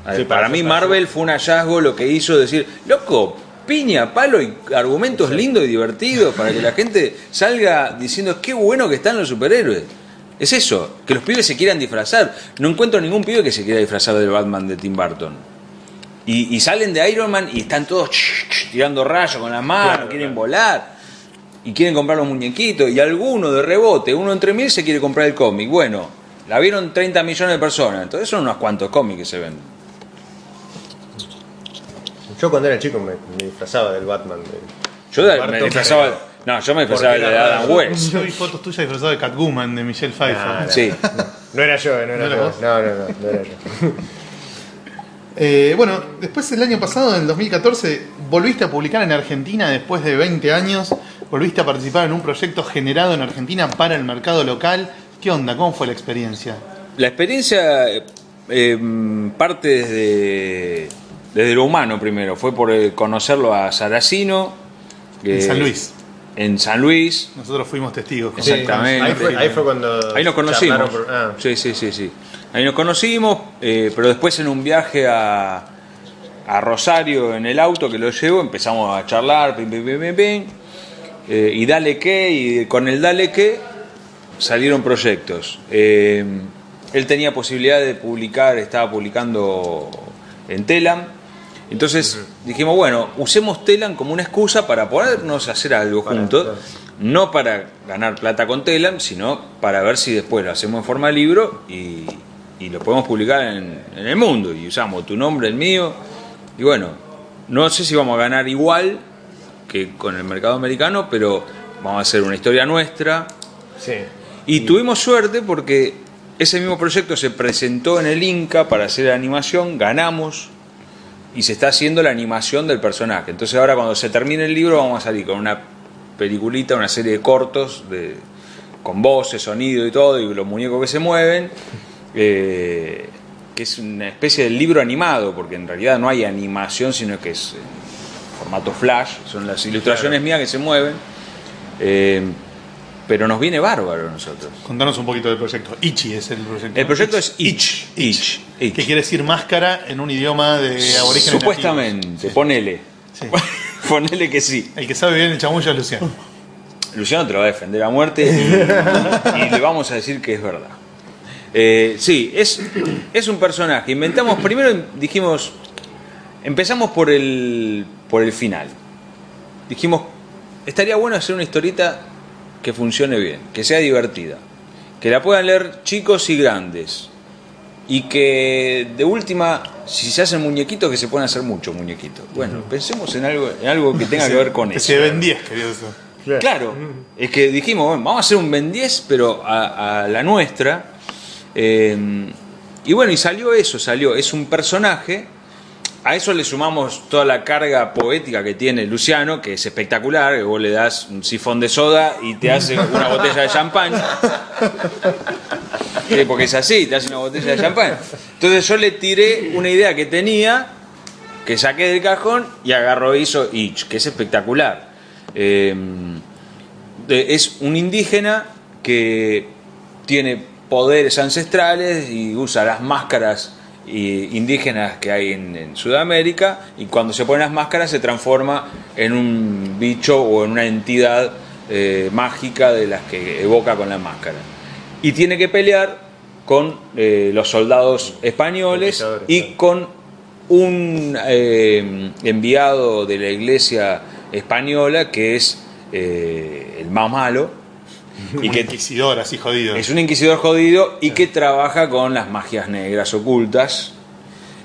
Speaker 4: A ver,
Speaker 2: Sí,
Speaker 4: para
Speaker 2: para-
Speaker 4: mí Marvel fue un hallazgo lo que hizo decir, loco, piña, palo y argumentos lindos y divertidos para que la gente salga diciendo qué bueno que están los superhéroes. Es eso, que los pibes se quieran disfrazar. No encuentro ningún pibe que se quiera disfrazar del Batman de Tim Burton. Y, y salen de Iron Man y están todos ch, ch, tirando rayos con las manos,
Speaker 2: Claro,
Speaker 4: quieren
Speaker 2: claro.
Speaker 4: volar. Y quieren comprar los muñequitos. Y alguno de rebote, uno entre mil, se quiere comprar el cómic. Bueno, la vieron 30 millones de personas. Entonces son unos cuantos cómics que se venden.
Speaker 2: Yo cuando era chico me, me disfrazaba del Batman. de-
Speaker 4: Yo de- me disfrazaba.
Speaker 2: pero-
Speaker 4: No, yo me disfrazaba de Adam. West.
Speaker 3: Yo vi fotos tuyas disfrazado de Catwoman de Michelle Pfeiffer.
Speaker 2: Nah, nah.
Speaker 4: Sí.
Speaker 2: No era yo, no era
Speaker 3: ¿No era
Speaker 2: yo.
Speaker 3: vos?
Speaker 2: No, no, no, no era yo.
Speaker 3: Eh, bueno, después el año pasado, en el 2014, volviste a publicar en Argentina después de 20 años. Volviste a participar en un proyecto generado en Argentina para el mercado local. ¿Qué onda? ¿Cómo fue la experiencia?
Speaker 4: La experiencia eh, eh, parte desde, desde lo humano primero. Fue por eh, conocerlo a Saracino.
Speaker 3: En San Luis.
Speaker 4: En San Luis.
Speaker 3: Nosotros fuimos testigos.
Speaker 4: Sí. Exactamente.
Speaker 2: Ahí fue, ahí fue cuando.
Speaker 4: Ahí nos conocimos.
Speaker 2: por- ah,
Speaker 4: Sí, sí, sí, sí. Ahí nos conocimos, eh, pero después en un viaje a, a Rosario en el auto que lo llevo, empezamos a charlar, pim, pim, pim, pim, pim, eh, y dale qué, y con el dale qué salieron proyectos. Eh, él tenía posibilidad de publicar, estaba publicando en Telam. Entonces dijimos, bueno, usemos Telam como una excusa para podernos hacer algo
Speaker 2: Para-
Speaker 4: juntos.
Speaker 2: claro.
Speaker 4: No para ganar plata con Telam, sino para ver si después lo hacemos en forma de libro y, y lo podemos publicar en, en el mundo. Y usamos tu nombre, el mío. Y bueno, no sé si vamos a ganar igual que con el mercado americano, pero vamos a hacer una historia nuestra.
Speaker 2: sí.
Speaker 4: Y tuvimos suerte porque ese mismo proyecto se presentó en el Inca para hacer la animación, ganamos y se está haciendo la animación del personaje. Entonces ahora cuando se termine el libro vamos a salir con una peliculita, una serie de cortos de, con voces, sonido y todo, y los muñecos que se mueven, eh, que es una especie de libro animado, porque en realidad no hay animación, sino que es en formato flash, son las ilustraciones mías que se mueven. Eh, pero nos viene bárbaro a nosotros.
Speaker 3: Contanos un poquito del proyecto. Ichi es el proyecto.
Speaker 4: El proyecto es
Speaker 3: Ich.
Speaker 4: Ich. Ich.
Speaker 3: Que quiere decir máscara en un idioma de aborigen
Speaker 4: Supuestamente, ponele.
Speaker 3: Sí.
Speaker 4: ponele que sí.
Speaker 3: El que sabe bien el chamullo es Luciano.
Speaker 4: Luciano te lo va a defender a muerte y, y le vamos a decir que es verdad. Eh, sí, es, es un personaje. Inventamos, primero dijimos, empezamos por el, por el final. Dijimos, estaría bueno hacer una historieta que funcione bien, que sea divertida, que la puedan leer chicos y grandes. Y que de última, si se hacen muñequitos, que se puedan hacer muchos muñequitos. Bueno, pensemos en algo, en algo que tenga que ver con eso.
Speaker 3: Que se ven 10, querido. eso.
Speaker 4: Claro, es que dijimos, bueno, vamos a hacer un Ben 10, pero a, a la nuestra. Eh, y bueno, y salió eso, salió, es un personaje. A eso le sumamos toda la carga poética que tiene Luciano, que es espectacular, que vos le das un sifón de soda y te hace una botella de champán. Porque es así, te hace una botella de champán. Entonces yo le tiré una idea que tenía, que saqué del cajón y agarró e hizo Itch, que es espectacular. De- es un indígena que tiene poderes ancestrales y usa las máscaras eh, indígenas que hay en, en Sudamérica y cuando se pone las máscaras se transforma en un bicho o en una entidad eh, mágica de las que evoca con la máscara. Y tiene que pelear con eh, los soldados españoles y con un eh, enviado de la iglesia española que es el más malo y
Speaker 3: Un
Speaker 4: que
Speaker 3: inquisidor así jodido.
Speaker 4: es un inquisidor jodido y que trabaja con las magias negras ocultas.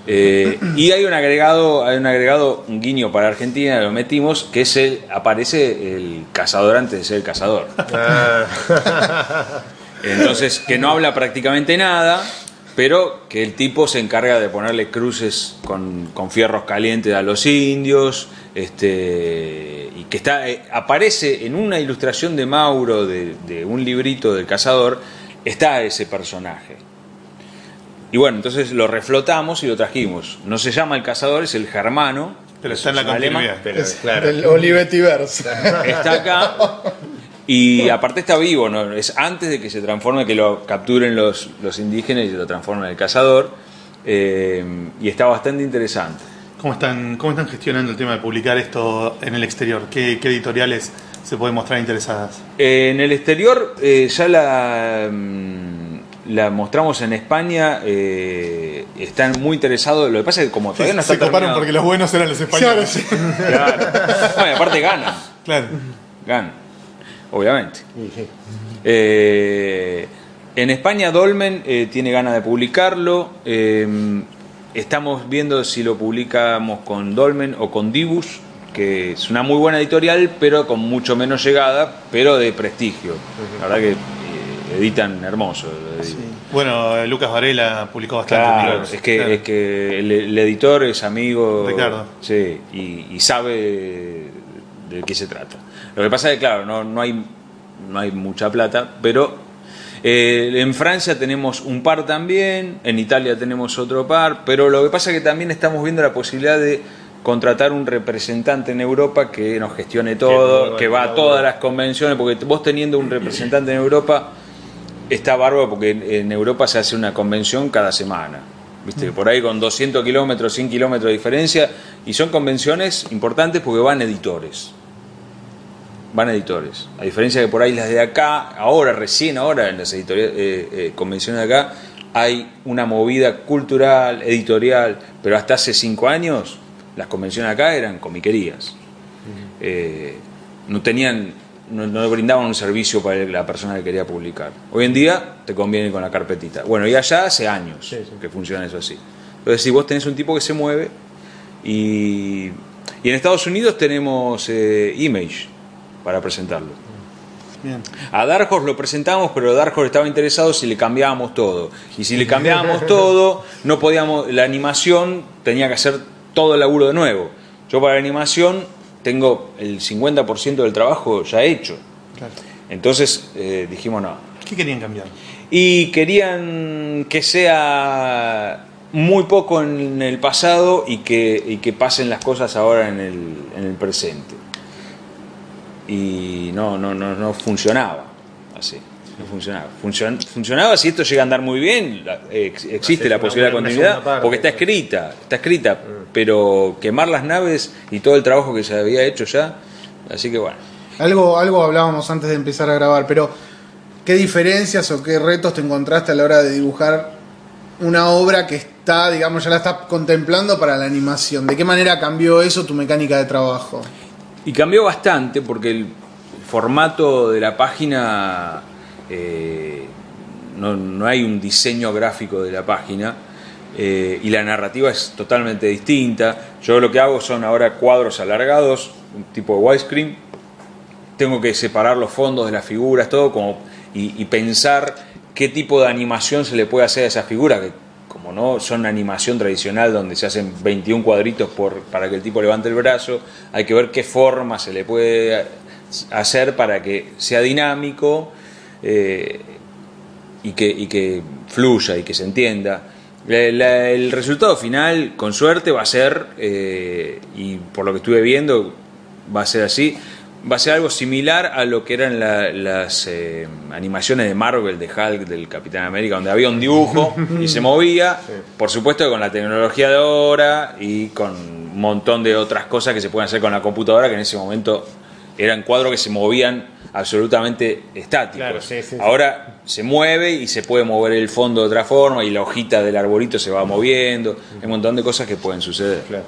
Speaker 4: Eh, y hay un agregado, hay un agregado, un guiño para Argentina, lo metimos, que es el, aparece el cazador antes de ser el cazador.
Speaker 2: Ah,
Speaker 4: Entonces, que no habla prácticamente nada, pero que el tipo se encarga de ponerle cruces con, con fierros calientes a los indios, este, y que está, eh, aparece en una ilustración de Mauro, de, de un librito del cazador, está ese personaje. Y bueno, entonces lo reflotamos y lo trajimos. No se llama el cazador, es el germano.
Speaker 3: Pero
Speaker 4: es
Speaker 3: está en la continuidad.
Speaker 2: pero
Speaker 1: Es
Speaker 2: claro.
Speaker 1: El Olivetiverse.
Speaker 4: está acá y aparte está vivo, ¿no? es antes de que se transforme, que lo capturen los, los indígenas y lo transformen en el cazador. eh, y está bastante interesante.
Speaker 3: ¿Cómo están, ¿Cómo están gestionando el tema de publicar esto en el exterior? ¿Qué, qué editoriales se pueden mostrar interesadas?
Speaker 4: Eh, en el exterior eh, ya la, mm, la mostramos en España, eh, están muy interesados. Lo que pasa es que como todavía no está
Speaker 3: se coparon
Speaker 4: terminado-
Speaker 3: porque los buenos eran los españoles.
Speaker 4: Claro. No, y aparte ganan.
Speaker 3: Claro.
Speaker 4: Ganan, obviamente.
Speaker 2: Sí.
Speaker 4: Eh, en España Dolmen eh, tiene ganas de publicarlo. Estamos viendo si lo publicamos con Dolmen o con Dibus, que es una muy buena editorial, pero con mucho menos llegada, pero de prestigio. La verdad que eh, editan hermoso.
Speaker 3: Bueno, eh, Lucas Varela publicó bastante.
Speaker 4: Claro,
Speaker 3: libros.
Speaker 4: es que,
Speaker 3: Claro.
Speaker 4: es que el, el editor es amigo.
Speaker 3: Ricardo.
Speaker 4: Sí, y, y sabe de qué se trata. Lo que pasa es que, claro, no, no, hay, no hay mucha plata, pero eh, en Francia tenemos un par también, en Italia tenemos otro par, pero lo que pasa es que también estamos viendo la posibilidad de contratar un representante en Europa que nos gestione todo, que va a todas las convenciones, porque vos teniendo un representante en Europa está bárbaro porque en- en Europa se hace una convención cada semana. ¿Viste? Por ahí con 200 kilómetros, 100 kilómetros de diferencia. Y son convenciones importantes porque van editores. Van editores. A diferencia de por ahí las de acá, ahora, recién ahora, en las editoriales, eh, eh, convenciones de acá, hay una movida cultural, editorial. Pero hasta hace cinco años, las convenciones acá eran comiquerías. Eh, no tenían no, no brindaban un servicio para la persona que quería publicar. Hoy en día te conviene con la carpetita. Bueno, y allá hace años
Speaker 2: Sí, sí.
Speaker 4: que funciona eso así. Entonces, si vos tenés un tipo que se mueve, y, y en Estados Unidos tenemos eh, Image para presentarlo.
Speaker 3: Bien.
Speaker 4: A Dark Horse lo presentamos, pero Dark Horse estaba interesado si le cambiábamos todo. Y si le cambiábamos todo, no podíamos, la animación tenía que hacer todo el laburo de nuevo. Yo para la animación tengo el 50% del trabajo ya hecho.
Speaker 3: Claro.
Speaker 4: Entonces eh, dijimos no.
Speaker 3: ¿Qué querían cambiar?
Speaker 4: Y querían que sea muy poco en el pasado y que, y que pasen las cosas ahora en el, en el presente. Y no, no, no, no funcionaba así. No funcionaba. Funcion- funcionaba si esto llega a andar muy bien, la- ex- existe la posibilidad de continuidad,
Speaker 2: parte,
Speaker 4: porque está escrita, está escrita, pero quemar las naves y todo el trabajo que se había hecho ya, así que bueno.
Speaker 1: Algo, algo hablábamos antes de empezar a grabar, pero ¿qué diferencias o qué retos te encontraste a la hora de dibujar una obra que está, digamos, ya la estás contemplando para la animación? ¿De qué manera cambió eso tu mecánica de trabajo?
Speaker 4: Y cambió bastante porque el formato de la página, eh, no, no hay un diseño gráfico de la página eh, y la narrativa es totalmente distinta. Yo lo que hago son ahora cuadros alargados, un tipo de widescreen, tengo que separar los fondos de las figuras, todo, como, y, y pensar qué tipo de animación se le puede hacer a esas figuras, que como no son animación tradicional donde se hacen 21 cuadritos por, para que el tipo levante el brazo, hay que ver qué forma se le puede hacer para que sea dinámico eh, y, que, y que fluya y que se entienda. El resultado final, con suerte, va a ser, eh, y por lo que estuve viendo, va a ser así, va a ser algo similar a lo que eran la- las eh, animaciones de Marvel, de Hulk, del Capitán América, donde había un dibujo y se movía, por supuesto con la tecnología de ahora y con un montón de otras cosas que se pueden hacer con la computadora, que en ese momento eran cuadros que se movían absolutamente estáticos.
Speaker 2: Claro, sí, sí, sí.
Speaker 4: Ahora se mueve y se puede mover el fondo de otra forma y la hojita del arbolito se va moviendo. Hay un montón de cosas que pueden suceder.
Speaker 2: Claro.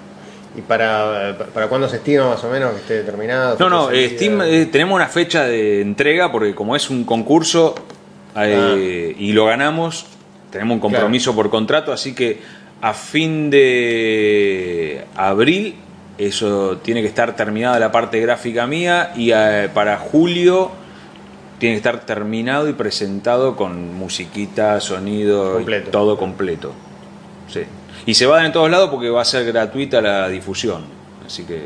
Speaker 2: ¿Y para, para cuándo se estima más o menos que esté terminado?
Speaker 4: No, no, eh, Steam, eh, tenemos una fecha de entrega porque como es un concurso eh, y lo ganamos, tenemos un compromiso por contrato, así que a fin de abril eso tiene que estar terminada la parte gráfica mía y eh, para julio tiene que estar terminado y presentado con musiquita, sonido, y todo completo. Sí. Y se va a dar en todos lados porque va a ser gratuita la difusión. Así que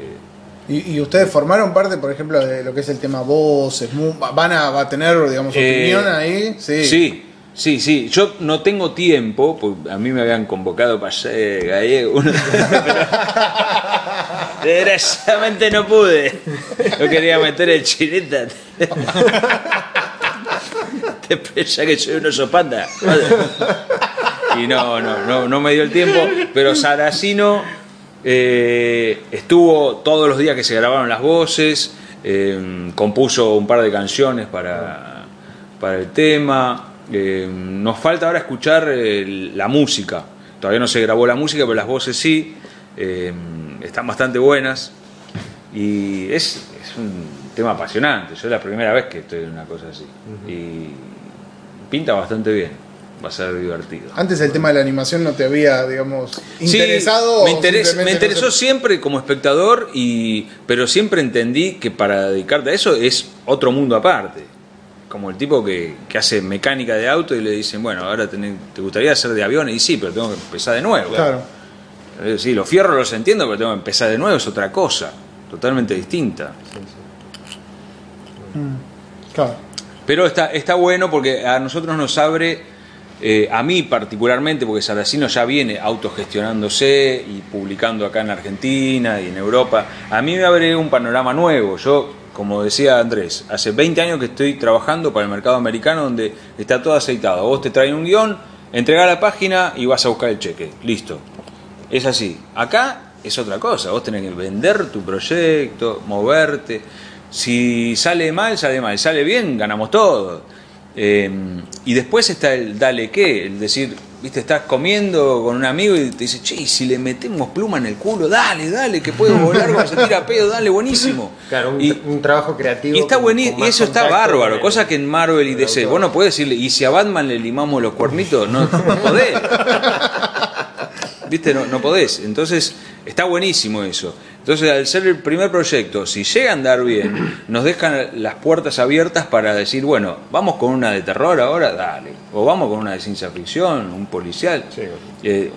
Speaker 1: Y, y ustedes formaron parte, por ejemplo, de lo que es el tema voces, van a, va a tener, digamos,
Speaker 4: Eh,
Speaker 1: opinión ahí. Sí.
Speaker 4: Sí, sí, sí. Yo no tengo tiempo, porque a mí me habían convocado para ser gallego. Pero Desgraciadamente no pude. No quería meter el chineta. Te pensás que soy un oso panda. Y no, no, no, no me dio el tiempo. Pero Saracino eh, estuvo todos los días que se grabaron las voces, eh, compuso un par de canciones para, para el tema. Eh, nos falta ahora escuchar la música. Todavía no se grabó la música, pero las voces sí. Están bastante buenas. Y es, es un tema apasionante. Yo es la primera vez que estoy en una cosa así. Y pinta bastante bien. Va a ser divertido.
Speaker 1: Antes el tema de la animación no te había, digamos,
Speaker 4: Sí,
Speaker 1: interesado.
Speaker 4: me,
Speaker 1: o
Speaker 4: interes-
Speaker 1: simplemente
Speaker 4: me
Speaker 1: no
Speaker 4: interesó
Speaker 1: se-
Speaker 4: siempre como espectador, y, pero siempre entendí que para dedicarte a eso es otro mundo aparte. Como el tipo que, que hace mecánica de auto y le dicen, bueno, ahora tenés- te gustaría hacer de aviones, y sí, pero tengo que empezar de nuevo.
Speaker 1: Claro.
Speaker 4: Eh, Sí, los fierros los entiendo, pero tengo que empezar de nuevo, es otra cosa, totalmente distinta.
Speaker 1: claro.
Speaker 4: Pero está, está bueno porque a nosotros nos abre, eh, a mí particularmente, porque Saracino ya viene autogestionándose y publicando acá en Argentina y en Europa, a mí me abre un panorama nuevo. Yo, como decía Andrés, hace 20 años que estoy trabajando para el mercado americano donde está todo aceitado. Vos te traen un guion, entregás la página y vas a buscar el cheque. Listo. Es así. Acá es otra cosa. Vos tenés que vender tu proyecto, moverte. Si sale mal, sale mal. Sale bien, ganamos todo. Eh, y después está el dale qué, el decir, viste, estás comiendo con un amigo y te dice, che, y si le metemos pluma en el culo, dale, dale, que puede volar cuando se tira pedo, dale, buenísimo.
Speaker 2: Claro, un,
Speaker 4: y,
Speaker 2: un trabajo creativo.
Speaker 4: y está buenísimo, y eso está bárbaro,
Speaker 2: el-
Speaker 4: cosa que en Marvel y DC, vos no podés decirle, y si a Batman le limamos los cuernitos, no, no podés. ¿Viste? No, no podés. Entonces, está buenísimo eso. Entonces, al ser el primer proyecto, si llega a andar bien, nos dejan las puertas abiertas para decir, bueno, vamos con una de terror ahora, dale. O vamos con una de ciencia ficción, un policial.
Speaker 2: Sí.
Speaker 4: Eh,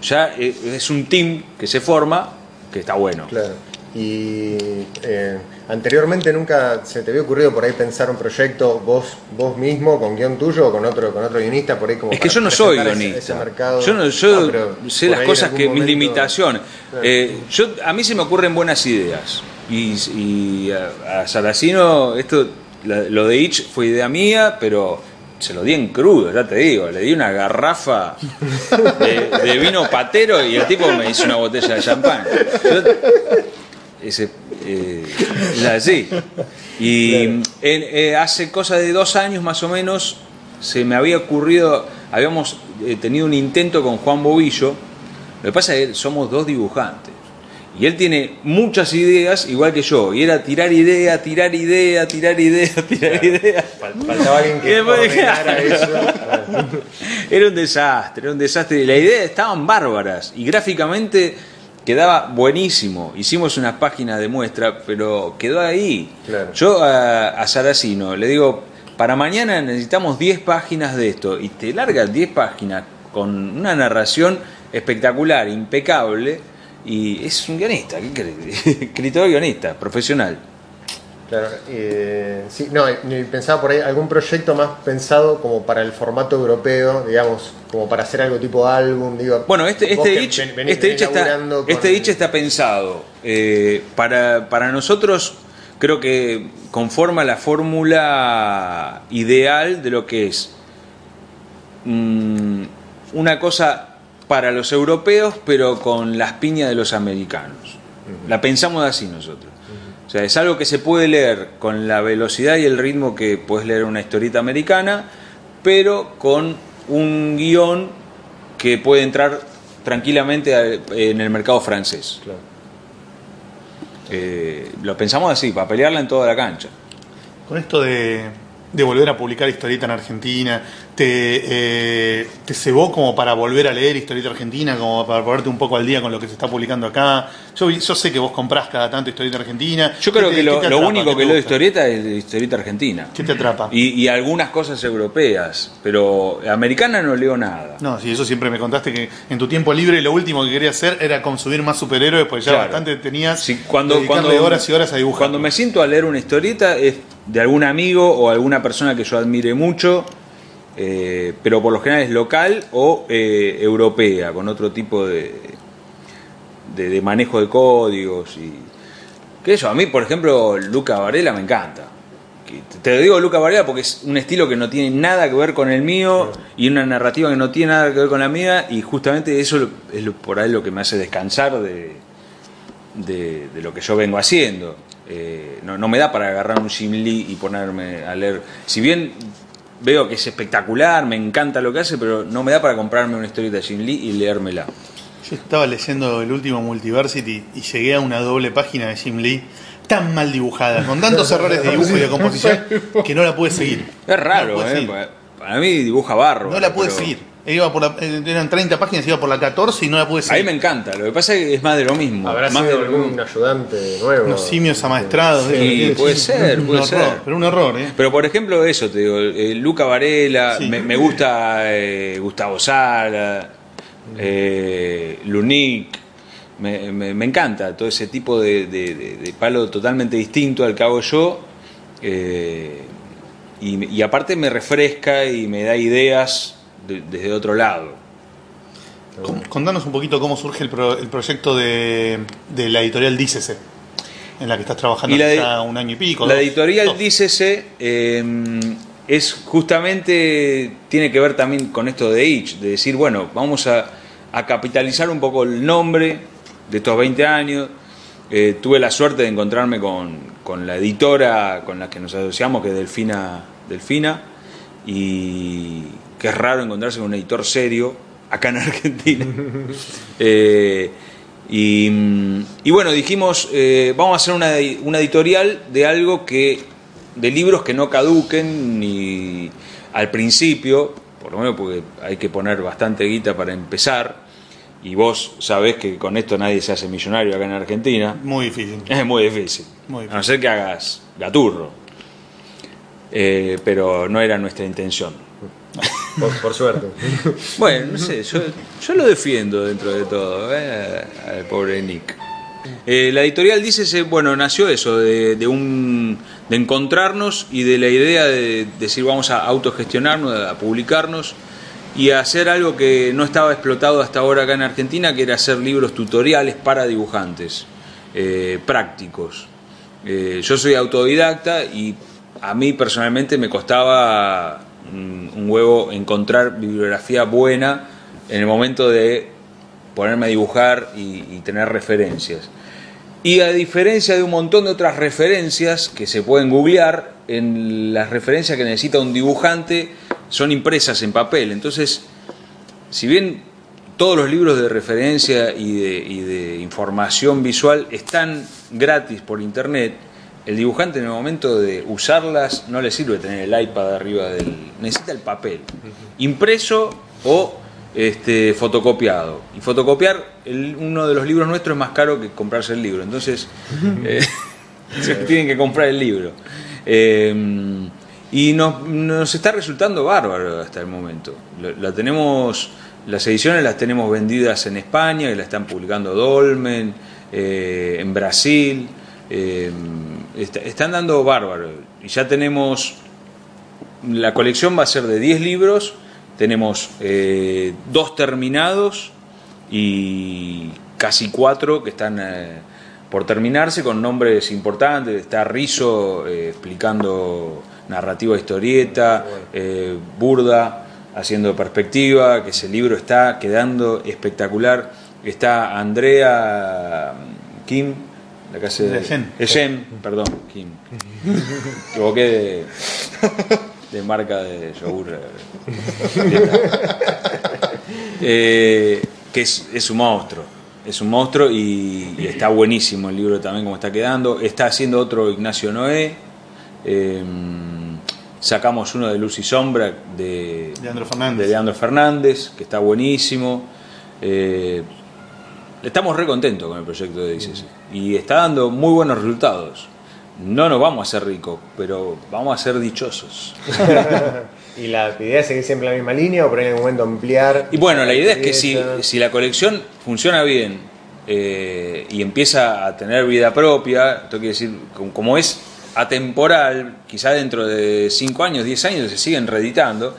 Speaker 4: ya eh, es un team que se forma que está bueno.
Speaker 2: Claro. Y eh, anteriormente nunca se te había ocurrido por ahí pensar un proyecto vos vos mismo con guion tuyo o con otro con otro guionista por ahí como
Speaker 4: Es que yo no soy
Speaker 2: ese-
Speaker 4: guionista.
Speaker 2: ese?
Speaker 4: Yo, no, yo
Speaker 2: Ah,
Speaker 4: sé las cosas que mis limitaciones.
Speaker 2: Claro.
Speaker 4: Eh, yo a mí se me ocurren buenas ideas y, y a, a Saracino esto la- lo de Itch fue idea mía, pero se lo di en crudo, ya te digo, le di una garrafa de, de vino patero y el tipo me hizo una botella de champán. Yo- ese, eh, la- sí. Y eh, hace cosa de dos años más o menos se me había ocurrido, habíamos eh, tenido un intento con Juan Bobillo. Lo que pasa es que somos dos dibujantes. Y él tiene muchas ideas, igual que yo. Y era tirar idea, tirar idea, tirar idea, tirar idea.
Speaker 2: Fal- Faltaba alguien que ordenara eso.
Speaker 4: Era un desastre, era un desastre. Y las ideas estaban bárbaras. Y gráficamente quedaba buenísimo. Hicimos unas páginas de muestra, pero quedó ahí.
Speaker 2: Claro.
Speaker 4: Yo a, a Saracino le digo, para mañana necesitamos 10 páginas de esto. Y te largas 10 páginas con una narración espectacular, impecable. Y es un guionista, ¿qué crees? Escritor guionista, profesional.
Speaker 2: Claro, eh, sí, no, pensaba por ahí algún proyecto más pensado como para el formato europeo, digamos, como para hacer algo tipo álbum, digo.
Speaker 4: Bueno, este, este
Speaker 2: que
Speaker 4: itch,
Speaker 2: ven- venís-
Speaker 4: este itch está,
Speaker 2: con-
Speaker 4: este itch está pensado. eh, para, para nosotros creo que conforma la fórmula ideal de lo que es mm, una cosa para los europeos, pero con las piñas de los americanos. La pensamos así nosotros. O sea, es algo que se puede leer con la velocidad y el ritmo que puedes leer una historieta americana, pero con un guion que puede entrar tranquilamente en el mercado francés.
Speaker 2: Claro.
Speaker 4: Eh, lo pensamos así, para pelearla en toda la cancha.
Speaker 3: Con esto de, de volver a publicar historieta en Argentina, ¿te, eh, ¿te cebó como para volver a leer historieta argentina, como para ponerte un poco al día con lo que se está publicando acá? Yo, yo sé que vos comprás cada tanto historieta argentina.
Speaker 4: Yo creo
Speaker 3: ¿Qué te-
Speaker 4: que lo, único
Speaker 3: ¿Qué
Speaker 4: que leo de historieta es de historieta argentina.
Speaker 3: ¿Qué te atrapa?
Speaker 4: Y, y algunas cosas europeas, pero americana no leo nada.
Speaker 3: No, sí, eso siempre me contaste que en tu tiempo libre lo último que querías hacer era consumir más superhéroes, pues ya
Speaker 4: Claro.
Speaker 3: bastante tenías
Speaker 4: Sí, cuando, cuando,
Speaker 3: horas y horas a dibujar.
Speaker 4: Cuando me siento a leer una historieta es de algún amigo o alguna persona que yo admire mucho, eh, pero por lo general es local o eh, europea, con otro tipo de, de, de manejo de códigos. y que eso, a mí, por ejemplo, Luca Varela me encanta. Te- lo digo Luca Varela porque es un estilo que no tiene nada que ver con el mío y una narrativa que no tiene nada que ver con la mía y justamente eso es lo- por ahí lo que me hace descansar de, de, de lo que yo vengo haciendo. Eh, no, no me da para agarrar un Lee y ponerme a leer. Si bien veo que es espectacular, me encanta lo que hace, pero no me da para comprarme una historieta de Jim Lee y leérmela.
Speaker 3: Yo estaba leyendo el último Multiversity y llegué a una doble página de Jim Lee tan mal dibujada, con tantos errores de dibujo y de composición, que no la pude seguir.
Speaker 4: Es raro,
Speaker 3: No la pude
Speaker 4: ¿eh?
Speaker 3: seguir.
Speaker 4: Para mí dibuja barro.
Speaker 3: No la pude
Speaker 4: pero
Speaker 3: seguir. Iba por la- eh, eran 30 páginas, iba por la 14 y no la pude
Speaker 4: A mí
Speaker 3: seguir.
Speaker 4: me encanta. Lo que pasa es que es más de lo mismo.
Speaker 2: Habrá
Speaker 4: más
Speaker 2: sido
Speaker 4: de
Speaker 2: algún ayudante nuevo.
Speaker 3: Unos simios amaestrados.
Speaker 4: Sí,
Speaker 3: eh,
Speaker 4: puede ser,
Speaker 3: un
Speaker 4: puede
Speaker 3: horror,
Speaker 4: ser.
Speaker 3: Pero un horror, ¿eh?
Speaker 4: Pero por ejemplo, eso, te digo, eh, Luca Varela,
Speaker 3: Sí.
Speaker 4: me, me gusta eh, Gustavo Sala, eh, Lunic, me, me- me encanta todo ese tipo de, de- de- de palo totalmente distinto al que hago yo. eh, y, y aparte me refresca y me da ideas de- desde otro lado.
Speaker 3: Con- Contanos un poquito cómo surge el, pro- el proyecto de, de la editorial Dícese, en la que estás trabajando ya un año y pico.
Speaker 4: La
Speaker 3: dos.
Speaker 4: editorial
Speaker 3: Dos.
Speaker 4: Dícese eh, es justamente, tiene que ver también con esto de Itch, de decir, bueno, vamos a, a capitalizar un poco el nombre de estos 20 años. Eh, tuve la suerte de encontrarme con, con la editora con la que nos asociamos, que es Delfina, Delfina, y que es raro encontrarse con un editor serio acá en Argentina. Eh, y, y bueno, dijimos, eh, vamos a hacer una, una editorial de algo que, de libros que no caduquen ni al principio, por lo menos porque hay que poner bastante guita para empezar, y vos sabés que con esto nadie se hace millonario acá en Argentina,
Speaker 3: Muy difícil.
Speaker 4: es muy difícil,
Speaker 3: Muy
Speaker 4: a no ser que hagas gaturro, Eh, pero no era nuestra intención.
Speaker 2: Por, suerte.
Speaker 4: Bueno, no sé, yo, yo lo defiendo dentro de todo, ¿eh? al pobre Nick. Eh, la editorial dice, bueno, nació eso, de, de un, de encontrarnos y de la idea de decir vamos a autogestionarnos, a publicarnos y a hacer algo que no estaba explotado hasta ahora acá en Argentina, que era hacer libros tutoriales para dibujantes, eh, prácticos. Eh, yo soy autodidacta y a mí personalmente me costaba un, huevo encontrar bibliografía buena en el momento de ponerme a dibujar y, tener referencias. Y a diferencia de un montón de otras referencias que se pueden googlear, en las referencias que necesita un dibujante son impresas en papel. Entonces, si bien todos los libros de referencia y de información visual están gratis por internet, el dibujante en el momento de usarlas no le sirve tener el iPad arriba del... necesita el papel, impreso o este, fotocopiado. Y fotocopiar el- uno de los libros nuestros es más caro que comprarse el libro. Entonces, eh, se tienen que comprar el libro. Eh, y nos, nos está resultando bárbaro hasta el momento. Lo- La tenemos, las ediciones las tenemos vendidas en España, que la están publicando Dolmen, eh, en Brasil. eh, está- están dando bárbaro. Y ya tenemos la colección va a ser de 10 libros, tenemos eh, dos terminados y casi cuatro que están eh, por terminarse con nombres importantes. Está Rizo eh, explicando narrativa historieta, eh, Burda haciendo perspectiva, que ese libro está quedando espectacular. Está Andrea Kim, la casa de...
Speaker 3: Ejen,
Speaker 4: perdón, Kim. Equivoqué de, de marca de yogur. Eh, que es, es un monstruo. Es un monstruo y, y está buenísimo el libro también como está quedando. Está haciendo otro Ignacio Noé. Eh, sacamos uno de Luz y Sombra de,
Speaker 3: De Leandro Fernández.
Speaker 4: de Leandro Fernández, que está buenísimo. Eh, estamos re contentos con el proyecto de DCC y está dando muy buenos resultados. No nos vamos a hacer ricos, pero vamos a ser dichosos.
Speaker 2: ¿Y la idea es seguir siempre la misma línea o por ahí en algún momento ampliar?
Speaker 4: Y bueno, la idea es que si, si la colección funciona bien eh, y empieza a tener vida propia, esto quiere decir, como, como es atemporal, quizá dentro de 5 años, 10 años se siguen reeditando,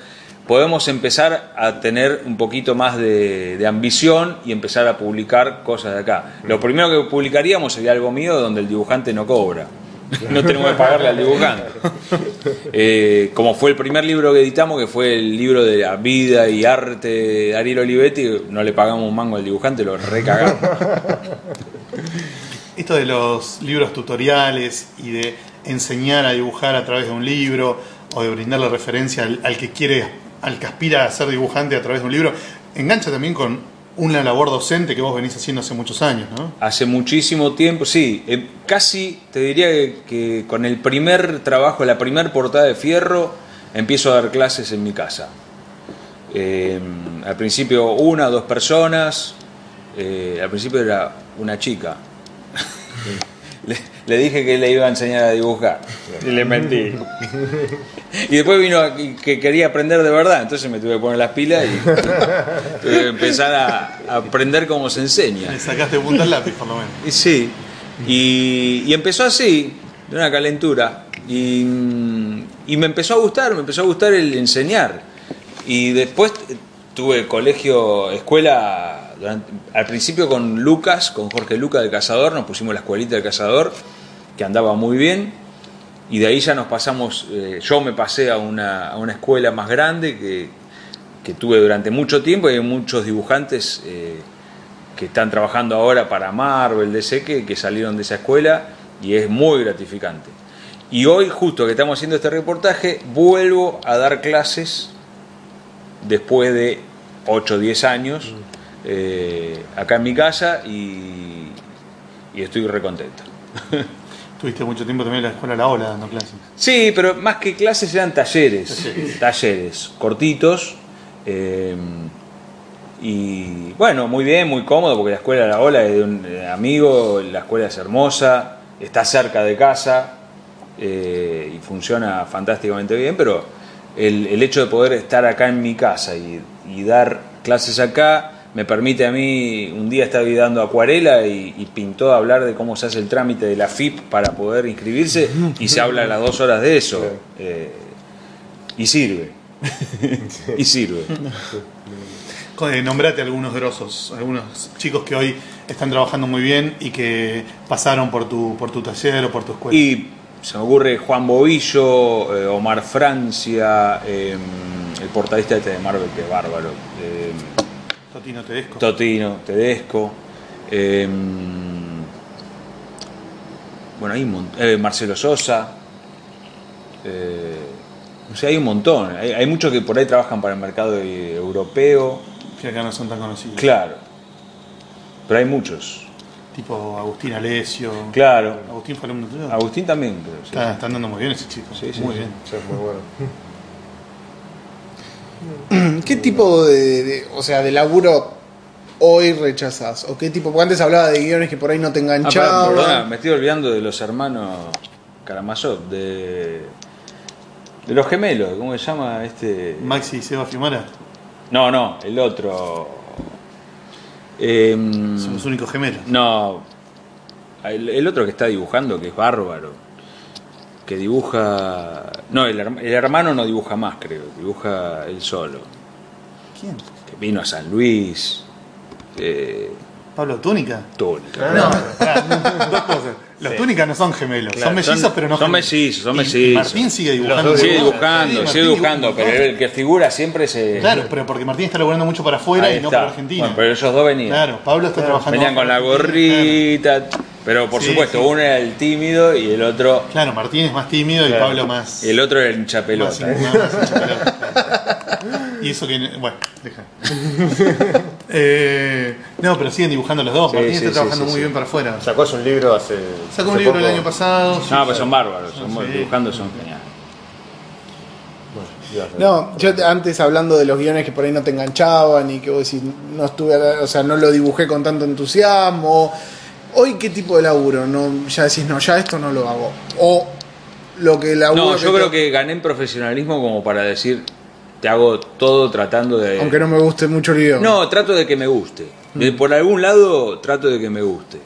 Speaker 4: podemos empezar a tener un poquito más de, ambición y empezar a publicar cosas de acá. Lo primero que publicaríamos sería algo mío donde el dibujante no cobra. No tenemos que pagarle al dibujante. Eh, como fue el primer libro que editamos, que fue el libro de la vida y arte de Ariel Olivetti, no le pagamos un mango al dibujante, lo recagamos.
Speaker 3: Esto de los libros tutoriales y de enseñar a dibujar a través de un libro o de brindarle referencia al que quiere, al que aspira a ser dibujante a través de un libro, engancha también con una labor docente que vos venís haciendo hace muchos años, ¿no?
Speaker 4: Hace muchísimo tiempo, sí, eh, casi te diría que, que con el primer trabajo, la primer portada de Fierro, empiezo a dar clases en mi casa. Eh, al principio una o dos personas, eh, al principio era una chica. le dije que le iba a enseñar a dibujar y le mentí. Y después vino que quería aprender de verdad, entonces me tuve que poner las pilas y tuve que empezar a, a aprender cómo se enseña.
Speaker 3: Le sacaste punta al lápiz, por lo menos.
Speaker 4: Y Sí, y, y empezó así, de una calentura, y, y me empezó a gustar, me empezó a gustar el enseñar. Y después tuve colegio, escuela, al principio con Lucas, con Jorge Lucas del Cazador, nos pusimos la escuelita del Cazador, que andaba muy bien, y de ahí ya nos pasamos, eh, yo me pasé a una, a una escuela más grande que, que tuve durante mucho tiempo y hay muchos dibujantes eh, que están trabajando ahora para Marvel, DC, que, que salieron de esa escuela y es muy gratificante. Y hoy, justo que estamos haciendo este reportaje, vuelvo a dar clases después de 8 o 10 años eh, acá en mi casa y, y estoy recontento.
Speaker 3: Tuviste mucho tiempo también en la escuela La Ola dando clases.
Speaker 4: Sí, pero más que clases eran talleres. Talleres, cortitos. eh, y bueno, muy bien, muy cómodo, porque la escuela La Ola es de un eh, amigo, la escuela es hermosa, está cerca de casa eh, y funciona fantásticamente bien, pero el, el hecho de poder estar acá en mi casa y, y dar clases acá me permite a mí, un día estaba dando acuarela y, y pintó a hablar de cómo se hace el trámite de la FIP para poder inscribirse y se habla a las dos horas de eso. Eh, y sirve. y sirve.
Speaker 3: Eh, nombrate algunos grosos, algunos chicos que hoy están trabajando muy bien y que pasaron por tu, por tu taller o por tu escuela.
Speaker 4: Y se me ocurre Juan Bobillo, eh, Omar Francia, eh, el portadista este de Marvel, que es bárbaro.
Speaker 3: Totino Tedesco.
Speaker 4: Totino, Tedesco. eh, bueno, hay un eh, Marcelo Sosa. eh, o sea, hay un montón. Hay, hay muchos que por ahí trabajan para el mercado europeo.
Speaker 3: que acá no son tan conocidos.
Speaker 4: Claro. Pero hay muchos.
Speaker 3: Tipo Agustín Alesio.
Speaker 4: Claro.
Speaker 3: Agustín fue alumno tuyo.
Speaker 4: Agustín también, creo. sí.
Speaker 3: Está, está andando muy bien ese chico.
Speaker 4: Sí, sí,
Speaker 3: muy
Speaker 4: sí.
Speaker 3: bien.
Speaker 2: Sí, muy bueno.
Speaker 1: ¿Qué tipo de, de- o sea, de laburo hoy rechazás? ¿O qué tipo? Porque antes hablaba de guiones que por ahí no te
Speaker 4: Ah, perdón,
Speaker 1: enganchaban.
Speaker 4: perdona, me estoy olvidando de los hermanos Karamazov, de, de los gemelos, ¿cómo se llama este?
Speaker 3: Maxi y Seba Fiumara
Speaker 4: No, no, el otro. Em,
Speaker 3: son los únicos gemelos.
Speaker 4: no, el, el otro que está dibujando, que es bárbaro, que dibuja... No, el, herma- el hermano no dibuja más, creo, dibuja él solo.
Speaker 3: ¿Quién?
Speaker 4: Que vino a San Luis. Eh,
Speaker 3: ¿Pablo Túnica?
Speaker 4: Túnica.
Speaker 3: No, dos cosas. Los Túnicas no son gemelos, son mellizos,
Speaker 4: Son-
Speaker 3: pero no
Speaker 4: son
Speaker 3: gemelos.
Speaker 4: mellizos, son
Speaker 3: Y
Speaker 4: mellizos.
Speaker 3: Martín sigue dibujando.
Speaker 4: Sigue
Speaker 2: dibuja,
Speaker 4: dibujando,
Speaker 3: Sí,
Speaker 4: sigue dibujando,
Speaker 3: dibuja
Speaker 4: pero el que figura siempre se...
Speaker 3: Claro, pero porque Martín está laburando mucho para afuera
Speaker 4: Ahí
Speaker 3: y no
Speaker 4: está.
Speaker 3: para Argentina.
Speaker 4: Bueno, pero ellos dos venían.
Speaker 3: Claro, Pablo está trabajando.
Speaker 4: Venían con la gorrita, pero por
Speaker 3: Sí,
Speaker 4: supuesto,
Speaker 3: sí.
Speaker 4: uno era el tímido y el otro
Speaker 3: Claro, Martín es más tímido y Pablo más.
Speaker 4: y el otro era el
Speaker 3: más,
Speaker 4: hinchapelota.
Speaker 3: más hincha pelota, claro. Y eso que. Bueno, deja. Eh, no, pero siguen dibujando los dos.
Speaker 4: Sí,
Speaker 3: Martín
Speaker 4: sí,
Speaker 3: está trabajando
Speaker 4: sí,
Speaker 3: muy
Speaker 4: sí.
Speaker 3: bien para afuera.
Speaker 2: Sacó un libro hace.
Speaker 3: Sacó un
Speaker 2: hace
Speaker 3: libro el año pasado. sí,
Speaker 4: No, pues son bárbaros, son
Speaker 3: Sí.
Speaker 4: dibujando son geniales.
Speaker 1: No, yo te- antes hablando de los guiones que por ahí no te enganchaban y que vos decís, no estuve, o sea, no lo dibujé con tanto entusiasmo. Hoy, ¿qué tipo de laburo? No, ya decís, no, ya esto no lo hago. O lo que laburo.
Speaker 4: No, yo creo que gané en profesionalismo como para decir, te hago todo tratando de...
Speaker 1: Aunque no me guste mucho el guion.
Speaker 4: No, trato de que me guste. De- por algún lado trato de que me guste.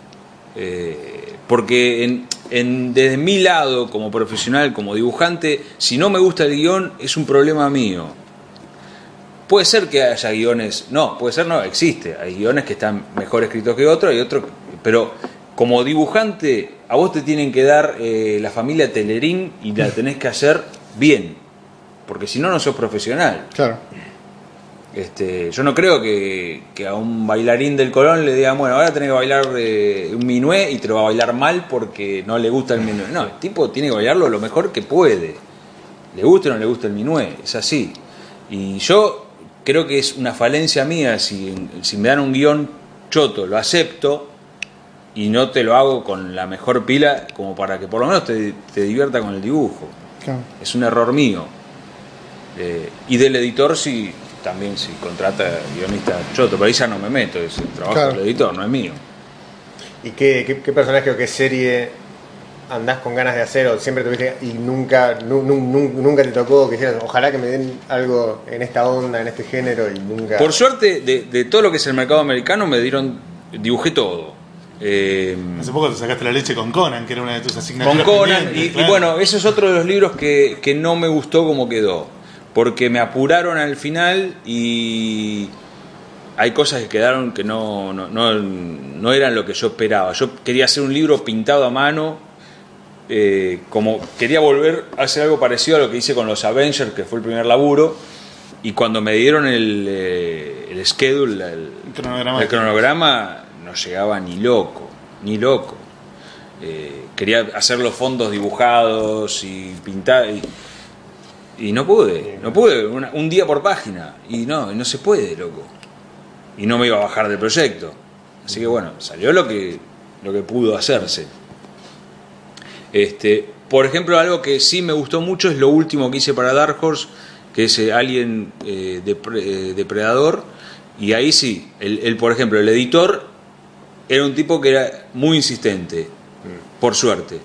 Speaker 4: Eh, porque en, en- desde mi lado, como profesional, como dibujante, si no me gusta el guion, es un problema mío. Puede ser que haya guiones, no, puede ser no, existe. Hay guiones que están mejor escritos que otros y otros, pero como dibujante, a vos te tienen que dar eh, la familia Telerín y la tenés que hacer bien. Porque si no, no sos profesional.
Speaker 1: Claro.
Speaker 4: Este, yo no creo que, que a un bailarín del Colón le digan, bueno, ahora tenés que bailar eh, un minué y te lo va a bailar mal porque no le gusta el minué. No, el tipo tiene que bailarlo lo mejor que puede. Le guste o no le guste el minué, es así. Y yo creo que es una falencia mía, si, si me dan un guion choto, lo acepto y no te lo hago con la mejor pila como para que por lo menos te, te divierta con el dibujo
Speaker 1: claro.
Speaker 4: es un error mío. Eh, y del editor si también si contrata guionista choto, pero ahí ya no me meto, es el trabajo
Speaker 1: Claro.
Speaker 4: del editor, no es mío.
Speaker 2: ¿Y qué, qué, qué personaje o qué serie andás con ganas de hacer o siempre tuviste y nunca, nu- nu- nu- nunca te tocó que dijeras, ojalá que me den algo en esta onda, en este género y nunca...
Speaker 4: Por suerte, de, de todo lo que es el mercado americano me dieron, dibujé todo. Eh,
Speaker 3: Hace poco te sacaste la leche con Conan, que era una de tus
Speaker 4: con
Speaker 3: asignaturas.
Speaker 4: Conan, y, bueno, ese es otro de los libros que, que no me gustó como quedó, porque me apuraron al final y hay cosas que quedaron que no, no, no, no eran lo que yo esperaba. Yo quería hacer un libro pintado a mano, eh, como quería volver a hacer algo parecido a lo que hice con los Avengers, que fue el primer laburo, y cuando me dieron el, eh, el schedule, el,
Speaker 3: cronograma.
Speaker 4: el cronograma, no llegaba ni loco, ni loco. Eh, quería hacer los fondos dibujados y pintar y, y no pude, no pude, una- un día por página y no, no se puede, loco. Y no me iba a bajar del proyecto. Así que bueno, salió lo que lo que pudo hacerse. Este, por ejemplo, algo que sí me gustó mucho es lo último que hice para Dark Horse, que es eh, Alien eh, Depre- eh, Depredador. Y ahí sí, el, el, por ejemplo, el editor era un tipo que era muy insistente, por suerte.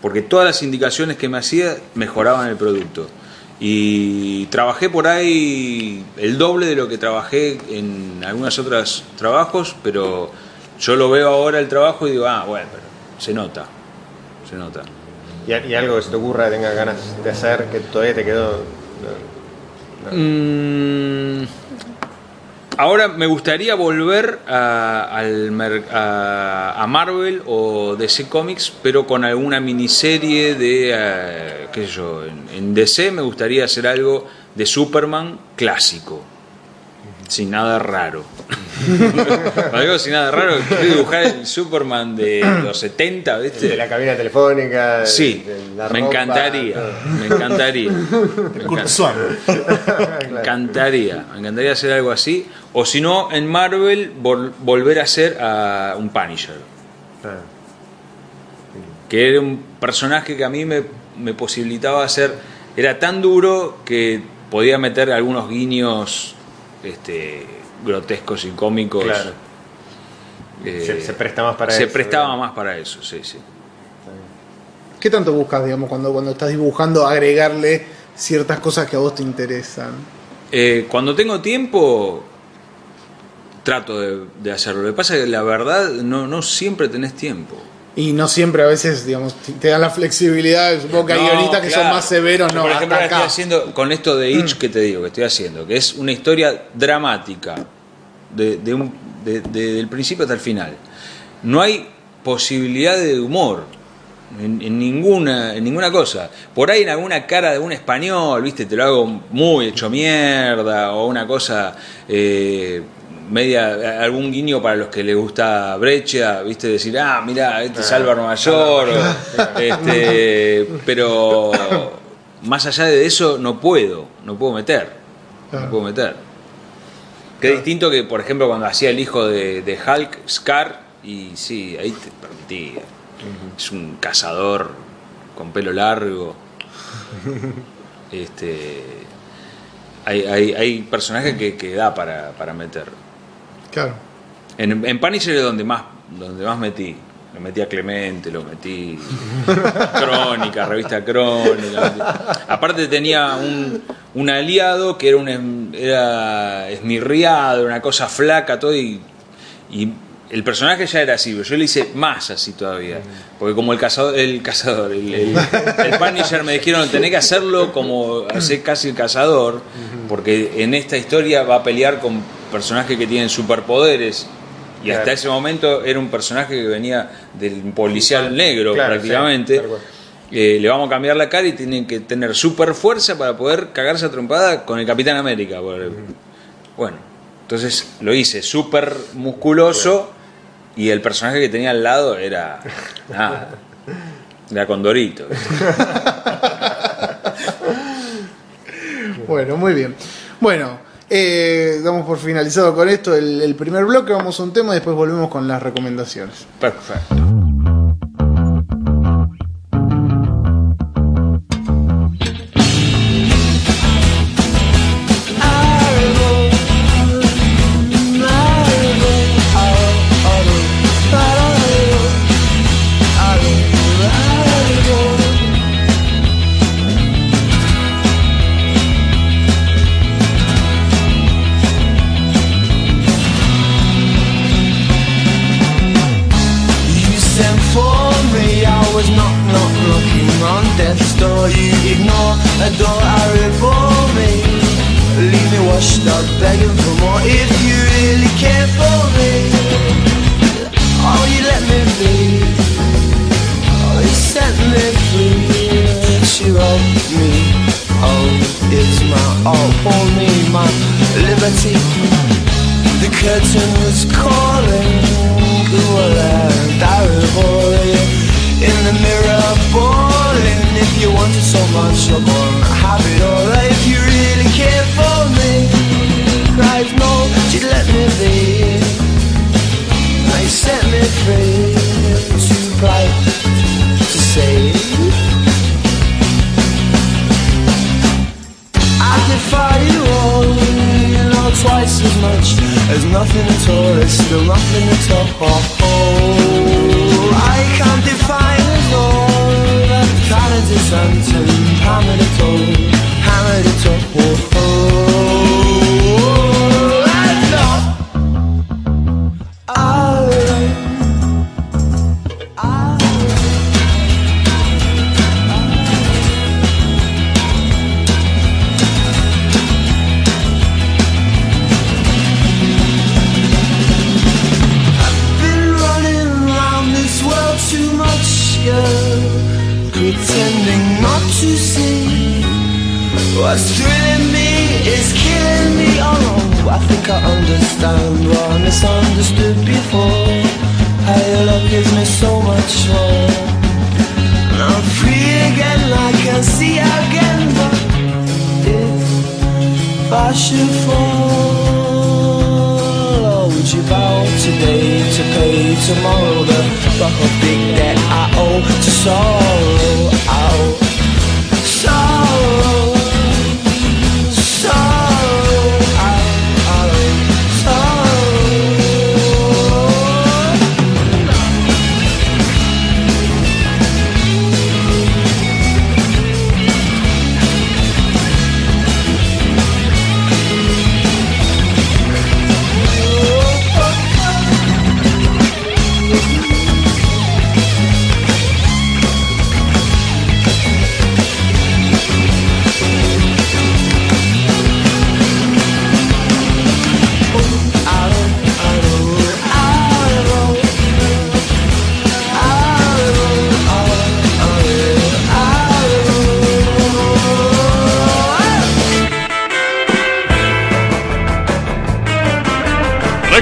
Speaker 4: Porque todas las indicaciones que me hacía mejoraban el producto. Y trabajé por ahí el doble de lo que trabajé en algunos otros trabajos, pero yo lo veo ahora el trabajo y digo, ah, bueno, pero se nota, se nota.
Speaker 2: ¿Y, y algo que se te ocurra, tengas ganas de hacer, que todavía te quedó... no?
Speaker 4: Mm, ahora me gustaría volver a, al a, a Marvel o DC Comics, pero con alguna miniserie de, eh, qué sé yo, en, en DC me gustaría hacer algo de Superman clásico, sin nada raro. Digo sin nada raro, quiero dibujar el Superman de los 70, ¿viste?
Speaker 2: De la cabina telefónica, de-
Speaker 4: Sí,
Speaker 2: de la
Speaker 4: me
Speaker 2: ropa,
Speaker 4: encantaría, me encantaría. Me encantaría, me encantaría hacer algo así. O si no, en Marvel, vol- volver a hacer a un Punisher.
Speaker 2: Claro.
Speaker 4: Que era un personaje que a mí me, me posibilitaba hacer. Era tan duro que podía meter algunos guiños este, grotescos y cómicos.
Speaker 2: Claro.
Speaker 4: Eh,
Speaker 2: Se- se presta más para
Speaker 4: se
Speaker 2: eso,
Speaker 4: prestaba
Speaker 2: digamos.
Speaker 4: más para eso, sí, sí.
Speaker 1: ¿Qué tanto buscas, digamos, cuando, cuando estás dibujando, agregarle ciertas cosas que a vos te interesan?
Speaker 4: Eh, cuando tengo tiempo, trato de, de hacerlo. Lo que pasa es que la verdad no, no siempre tenés tiempo.
Speaker 1: Y no siempre a veces, digamos, te- dan la flexibilidad. Supongo que hay
Speaker 4: No,
Speaker 1: guionistas que son más severos, no,
Speaker 4: Por ejemplo,
Speaker 1: hasta
Speaker 4: estoy
Speaker 1: acá. Mm.
Speaker 4: haciendo con esto de Itch que te digo, que estoy haciendo, que es una historia dramática, de, de un- de- de- del principio hasta el final. No hay posibilidad de humor. En, en ninguna en ninguna cosa por ahí en alguna cara de un español viste te lo hago muy hecho mierda o una cosa eh, media algún guiño para los que les gusta Brecha viste decir ah mira este salva Nueva York o, este, pero más allá de eso no puedo no puedo meter no puedo meter. Qué distinto que, por ejemplo, cuando hacía el hijo de, de Hulk, Scar, y sí, ahí te permitía. Es un cazador con pelo largo. este hay, hay, hay personajes que, que da para, para meter.
Speaker 1: Claro.
Speaker 4: En, en Punisher es donde más, donde más metí. Lo metí a Clemente, lo metí Crónica, revista Crónica. Aparte tenía un, un aliado que era un era esmirriado, una cosa flaca, todo y, y el personaje ya era así, pero yo le hice más así todavía. Porque como el cazador, el cazador, el, el, el Punisher me dijeron tenés que hacerlo como hacer casi el cazador, porque en esta historia va a pelear con personajes que tienen superpoderes. Y hasta ese momento era un personaje que venía del policial negro
Speaker 2: Claro,
Speaker 4: prácticamente. Eh, le vamos a cambiar la cara y tienen que tener super fuerza para poder cagarse a trompada con el Capitán América. Bueno, entonces lo hice súper musculoso y el personaje que tenía al lado era. Nada. Era Condorito.
Speaker 1: Bueno, muy bien. Bueno, eh, damos por finalizado con esto el, el primer bloque. Vamos a un tema y después volvemos con las recomendaciones.
Speaker 4: Perfecto.
Speaker 5: Door I for me. Leave me washed up, begging for more. If you really care for me, oh, you let me be. Oh, you set me free. She wrote me. Oh, it's my all for me, my liberty. The curtain was calling Guala, diary boy In much upon habit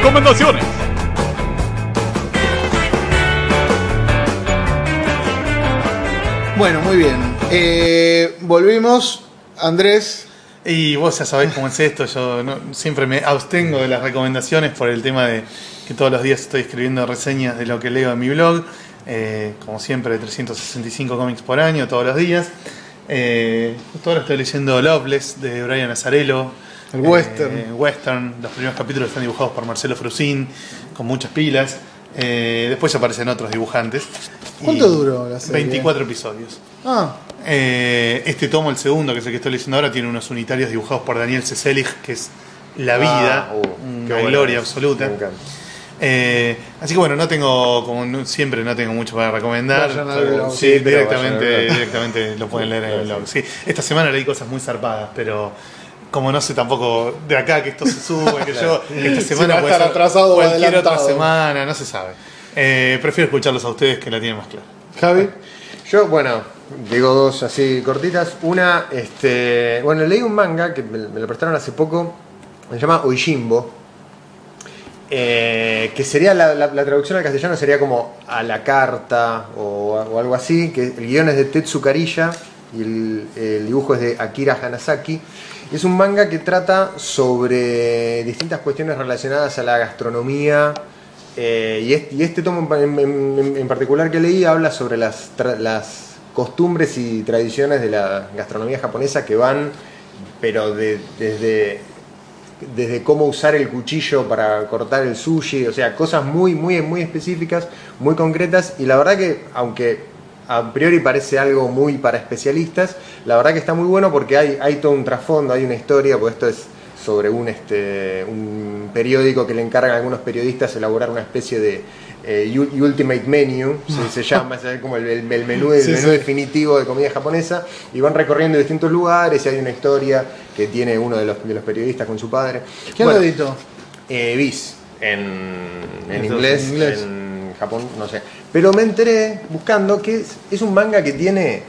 Speaker 6: recomendaciones.
Speaker 1: Bueno, muy bien. Eh, volvimos. Andrés,
Speaker 3: Y vos ya sabés cómo es esto, yo no- siempre me abstengo de las recomendaciones por el tema de que todos los días estoy escribiendo reseñas de lo que leo en mi blog, eh, como siempre 365 cómics por año, todos los días. Eh, justo ahora estoy leyendo Loveless de Brian Azarello.
Speaker 1: El western.
Speaker 3: Eh, western, los primeros capítulos están dibujados por Marcelo Frusín, con muchas pilas. Eh, después aparecen otros dibujantes.
Speaker 1: ¿Cuánto duró la serie?
Speaker 3: 24 episodios.
Speaker 1: ah,
Speaker 3: Eh, este tomo, el segundo, que es el que estoy leyendo ahora, tiene unos unitarios dibujados por Daniel Ceselig, que es la vida,
Speaker 2: Ah, uh,
Speaker 3: una gloria
Speaker 2: es.
Speaker 3: absoluta.
Speaker 2: Me encanta.
Speaker 3: Eh, así que bueno, no tengo, como no- siempre, no tengo mucho para recomendar.
Speaker 1: Blog.
Speaker 3: sí,
Speaker 2: Sí,
Speaker 3: directamente, directamente lo pueden leer en el blog. Sí, esta semana leí cosas muy zarpadas, pero como no sé tampoco de acá que esto se sube, que yo, esta semana puede
Speaker 1: estar
Speaker 3: ser
Speaker 1: atrasado o
Speaker 3: cualquier otra
Speaker 1: adelantado.
Speaker 3: semana, no se sabe. Eh, prefiero escucharlos a ustedes que la tienen más clara.
Speaker 1: Javi.
Speaker 2: Yo, bueno, digo dos así cortitas. Una, este, bueno, leí un manga que me, me lo prestaron hace poco, se llama Oishimbo, eh, que sería la, la- la traducción al castellano sería como a la carta o, o algo así, que el guion es de Tetsu Karilla y el, el dibujo es de Akira Hanasaki. Es un manga que trata sobre distintas cuestiones relacionadas a la gastronomía, eh, y, este, y este tomo en, particular que leí habla sobre las costumbres y tradiciones de la gastronomía japonesa que van, pero de- desde, desde cómo usar el cuchillo para cortar el sushi, o sea, cosas muy, muy, muy específicas, muy concretas, y la verdad que, aunque a priori parece algo muy para especialistas, la verdad que está muy bueno porque hay, hay todo un trasfondo, hay una historia, pues esto es sobre un, este, un periódico que le encargan a algunos periodistas elaborar una especie de eh, Ultimate Menu, se, se llama, es como el, el- el menú, el
Speaker 1: Sí,
Speaker 2: menú
Speaker 1: sí.
Speaker 2: definitivo de comida japonesa, y van recorriendo distintos lugares y hay una historia que tiene uno de los, de los periodistas con su padre.
Speaker 1: ¿Quién
Speaker 2: Bueno,
Speaker 1: lo editó?
Speaker 2: eh, bis en, inglés,
Speaker 1: en inglés.
Speaker 2: en Japón, no sé. Pero me enteré buscando que es, es un manga que tiene,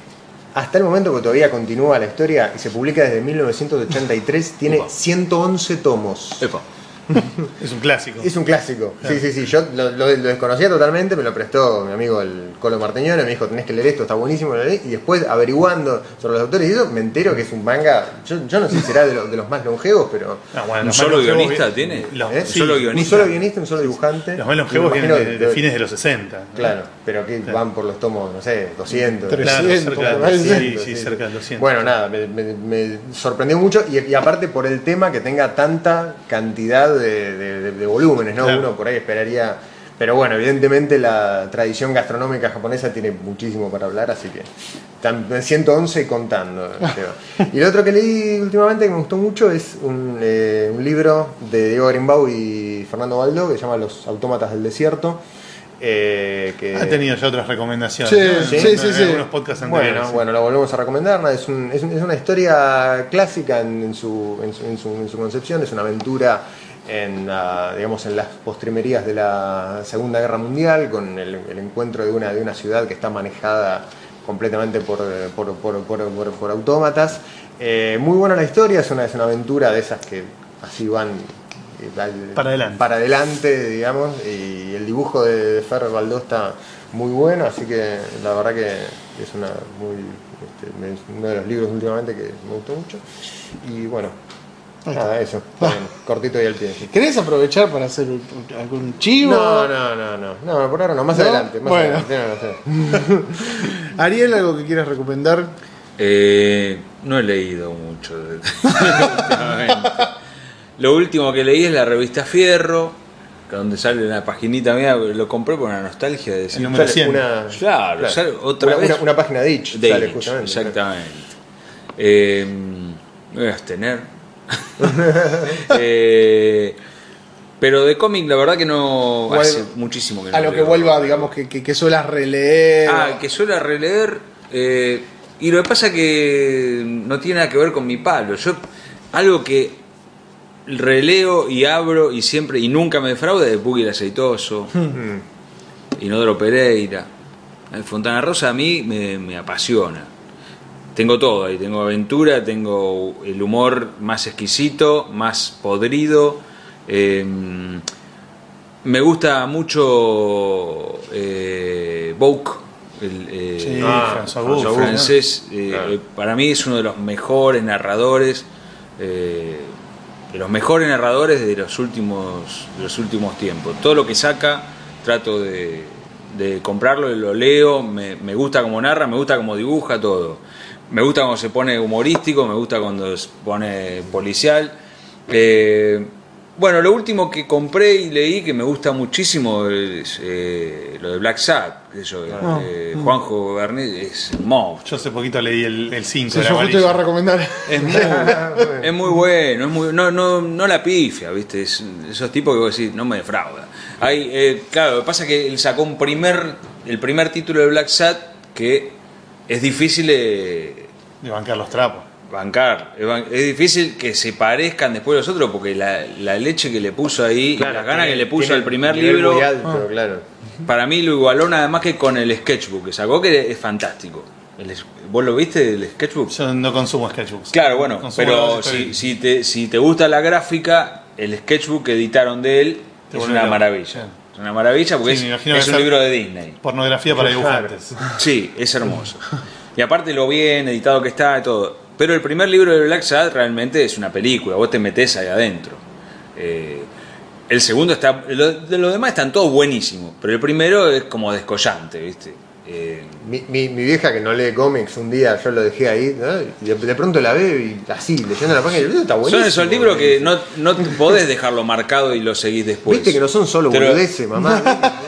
Speaker 2: hasta el momento que todavía continúa la historia y se publica desde 1983, tiene
Speaker 4: Upa.
Speaker 2: 111 tomos.
Speaker 4: Epa.
Speaker 3: Es un clásico.
Speaker 2: Es un clásico. Sí, sí, sí. Yo lo, lo- lo desconocía totalmente, me lo prestó mi amigo el Colo Marteñone, me dijo, tenés que leer esto, está buenísimo, lo leí. Y después, averiguando sobre los autores y eso, me entero que es un manga, yo, yo no sé si será de, lo- de los más longevos, pero...
Speaker 3: Ah, bueno,
Speaker 4: ¿Un solo guionista tiene?
Speaker 3: Los,
Speaker 2: ¿eh?
Speaker 4: ¿Un
Speaker 3: sí,
Speaker 4: solo
Speaker 2: Un
Speaker 4: guionista?
Speaker 2: solo guionista, un solo dibujante.
Speaker 3: los más longevos vienen de,
Speaker 2: que-
Speaker 3: de fines de los 60. ¿no?
Speaker 2: Claro, pero que van por los tomos, no sé, 200.
Speaker 1: Tres-
Speaker 3: Claro,
Speaker 1: 300,
Speaker 3: cerca de-
Speaker 1: por ahí.
Speaker 3: sí, sí, cerca de 200.
Speaker 2: Bueno, nada, me, me- me sorprendió mucho y, y aparte por el tema que tenga tanta cantidad de, de- de- de volúmenes, ¿no?
Speaker 3: Claro.
Speaker 2: Uno por ahí esperaría. Pero bueno, evidentemente la tradición gastronómica japonesa tiene muchísimo para hablar, así que están 111 y contando. creo. y lo otro que leí últimamente que me gustó mucho es un, eh, un libro de Diego Grimbau y Fernando Baldo que se llama Los Autómatas del Desierto. eh, que
Speaker 3: Ha tenido ya otras recomendaciones.
Speaker 1: Sí,
Speaker 3: ¿no?
Speaker 1: sí,
Speaker 3: En-
Speaker 1: sí,
Speaker 3: en
Speaker 1: sí.
Speaker 3: algunos podcasts anteriores.
Speaker 2: Bueno,
Speaker 3: sí.
Speaker 2: bueno, lo volvemos a recomendar. Es, un- es un- es una historia clásica en, en su, en, su, en su- en su concepción. Es una aventura en, ah, digamos, en las postrimerías de la Segunda Guerra Mundial, con el, el encuentro de una, de una ciudad que está manejada completamente por, por, por- por- por- por autómatas. Eh, muy buena la historia, es una, es una aventura de esas que así van eh, al-
Speaker 3: Para adelante.
Speaker 2: para adelante, digamos, y el dibujo de Ferrer Baldó está muy bueno, así que la verdad que es una muy este, uno de los libros últimamente que me gustó mucho. Y bueno, nada, eso, bien, cortito y al pie.
Speaker 1: ¿Querés aprovechar para hacer un- algún chivo?
Speaker 2: No, no, no, no, no, por ahora no, más
Speaker 1: ¿No?
Speaker 2: adelante, más
Speaker 1: Bueno.
Speaker 2: adelante, no, no sé.
Speaker 1: Ariel, ¿algo que quieras recomendar?
Speaker 4: Eh, no he leído mucho de- últimamente. Lo último que leí es la revista Fierro, que donde sale una paginita mía, lo compré por una nostalgia de decir,
Speaker 3: El número
Speaker 2: Sale
Speaker 3: 100.
Speaker 2: Una,
Speaker 4: Claro, sale otra
Speaker 2: una,
Speaker 4: vez.
Speaker 2: una- una página de Itch, sale justamente.
Speaker 4: exactamente. Eh, me voy a abstener. Eh, pero de cómic, la verdad que no. Hace muchísimo que no
Speaker 1: A lo que vuelva, digamos, que, que, que suelas releer.
Speaker 4: Ah, que suele releer. eh, y lo que pasa que no tiene nada que ver con mi palo. Yo, algo que releo y abro y siempre y nunca me defrauda de Puggy el Aceitoso,
Speaker 2: Mm.
Speaker 4: Inodoro Pereira. El Fontana Rosa a mí me, me apasiona. Tengo todo ahí, tengo aventura, tengo el humor más exquisito, más podrido. eh, Me gusta mucho eh, Vogue, el eh,
Speaker 3: Sí,
Speaker 2: Ah,
Speaker 3: François Bouffe,
Speaker 4: François francés. eh,
Speaker 2: Claro.
Speaker 4: eh, para mí es uno de los mejores narradores, eh, de los mejores narradores de los últimos, de los últimos tiempos. Todo lo que saca, trato de, de comprarlo, lo leo, me, me gusta cómo narra, me gusta cómo dibuja, todo. Me gusta cuando se pone humorístico, me gusta cuando se pone policial. Eh, bueno, lo último que compré y leí que me gusta muchísimo es eh, lo de Black Sabbath. que Eso, eh, Juanjo Bernet es monstruo.
Speaker 3: Yo hace poquito leí el 5
Speaker 1: Si
Speaker 3: de la
Speaker 1: yo justo iba a recomendar.
Speaker 4: Es muy, es muy bueno, es muy, no, no, no la pifia, ¿viste? Es, esos tipos que vos decís, no me defrauda. Hay, eh, claro, lo que pasa es que él sacó un primer, el primer título de Black Sat que es difícil de
Speaker 3: De bancar los trapos.
Speaker 4: bancar. Es, difícil que se parezcan después los otros porque la, la leche que le puso ahí, y las ganas que le puso al primer libro,
Speaker 2: Muy alto, claro.
Speaker 4: para mí lo igualó nada más que con el sketchbook que sacó, que es fantástico. El ¿Vos lo viste, el sketchbook?
Speaker 3: Yo no consumo sketchbooks.
Speaker 4: Claro, bueno,
Speaker 3: Consumo
Speaker 4: pero si, si, te, si te gusta la gráfica, el sketchbook que editaron de él
Speaker 3: Te
Speaker 4: es una maravilla. Es una maravilla porque
Speaker 3: Sí,
Speaker 4: es, un libro de Disney.
Speaker 3: Pornografía para dibujantes.
Speaker 4: Sí, es hermoso. Y aparte lo bien editado que está y todo. Pero el primer libro de Black Sad realmente es una película, vos te metés ahí adentro. Eh, el segundo está. Lo, de los demás están todos buenísimos, pero el primero es como descollante, ¿viste? Eh,
Speaker 2: Mi, mi, mi vieja que no lee cómics, un día yo lo dejé ahí, ¿no? y de, de pronto la veo y así, leyendo la página, y el libro está buenísimo.
Speaker 4: son esos libros que no, no te podés dejarlo marcado y lo seguís después.
Speaker 2: Viste que no son solo
Speaker 4: Te lo-
Speaker 2: boludeces, mamá.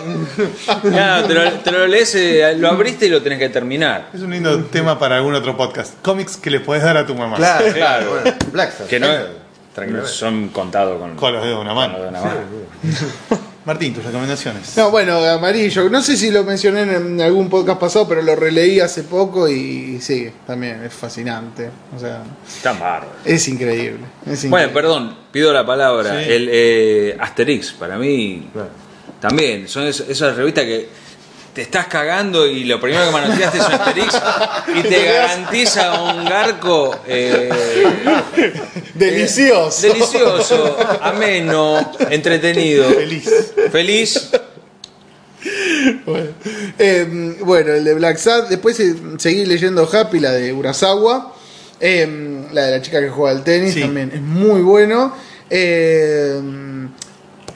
Speaker 4: Claro, te lo, te lo lees, eh, lo abriste y lo tenés que terminar.
Speaker 3: Es un lindo tema para algún otro podcast. Cómics que le podés dar a tu mamá.
Speaker 2: claro,
Speaker 4: Claro.
Speaker 2: claro. Bueno, Black Sabbath,
Speaker 4: Que no, son contados con,
Speaker 3: Con los dedos de una
Speaker 4: con
Speaker 3: mano.
Speaker 4: los dedos de una mano.
Speaker 3: Martín, tus recomendaciones.
Speaker 1: No, bueno, Amarillo. No sé si lo mencioné en algún podcast pasado, pero lo releí hace poco y sí, también es fascinante. O sea,
Speaker 4: Están bárbaros.
Speaker 1: es increíble. es
Speaker 4: Bueno,
Speaker 1: increíble.
Speaker 4: perdón, pido la palabra.
Speaker 3: Sí.
Speaker 4: El eh, Asterix, para mí,
Speaker 2: Claro.
Speaker 4: también. Son es- esas revistas que te estás cagando y lo primero que manoteaste es un Asterix y te garantiza un garco eh,
Speaker 1: Delicioso.
Speaker 4: eh, delicioso, ameno, entretenido,
Speaker 3: Feliz.
Speaker 4: feliz.
Speaker 1: Bueno, eh, bueno, el de Black Sad. Después eh, seguí leyendo Happy, la de Urasawa. Eh, la de la chica que juega al tenis
Speaker 3: Sí.
Speaker 1: también es muy bueno. Eh,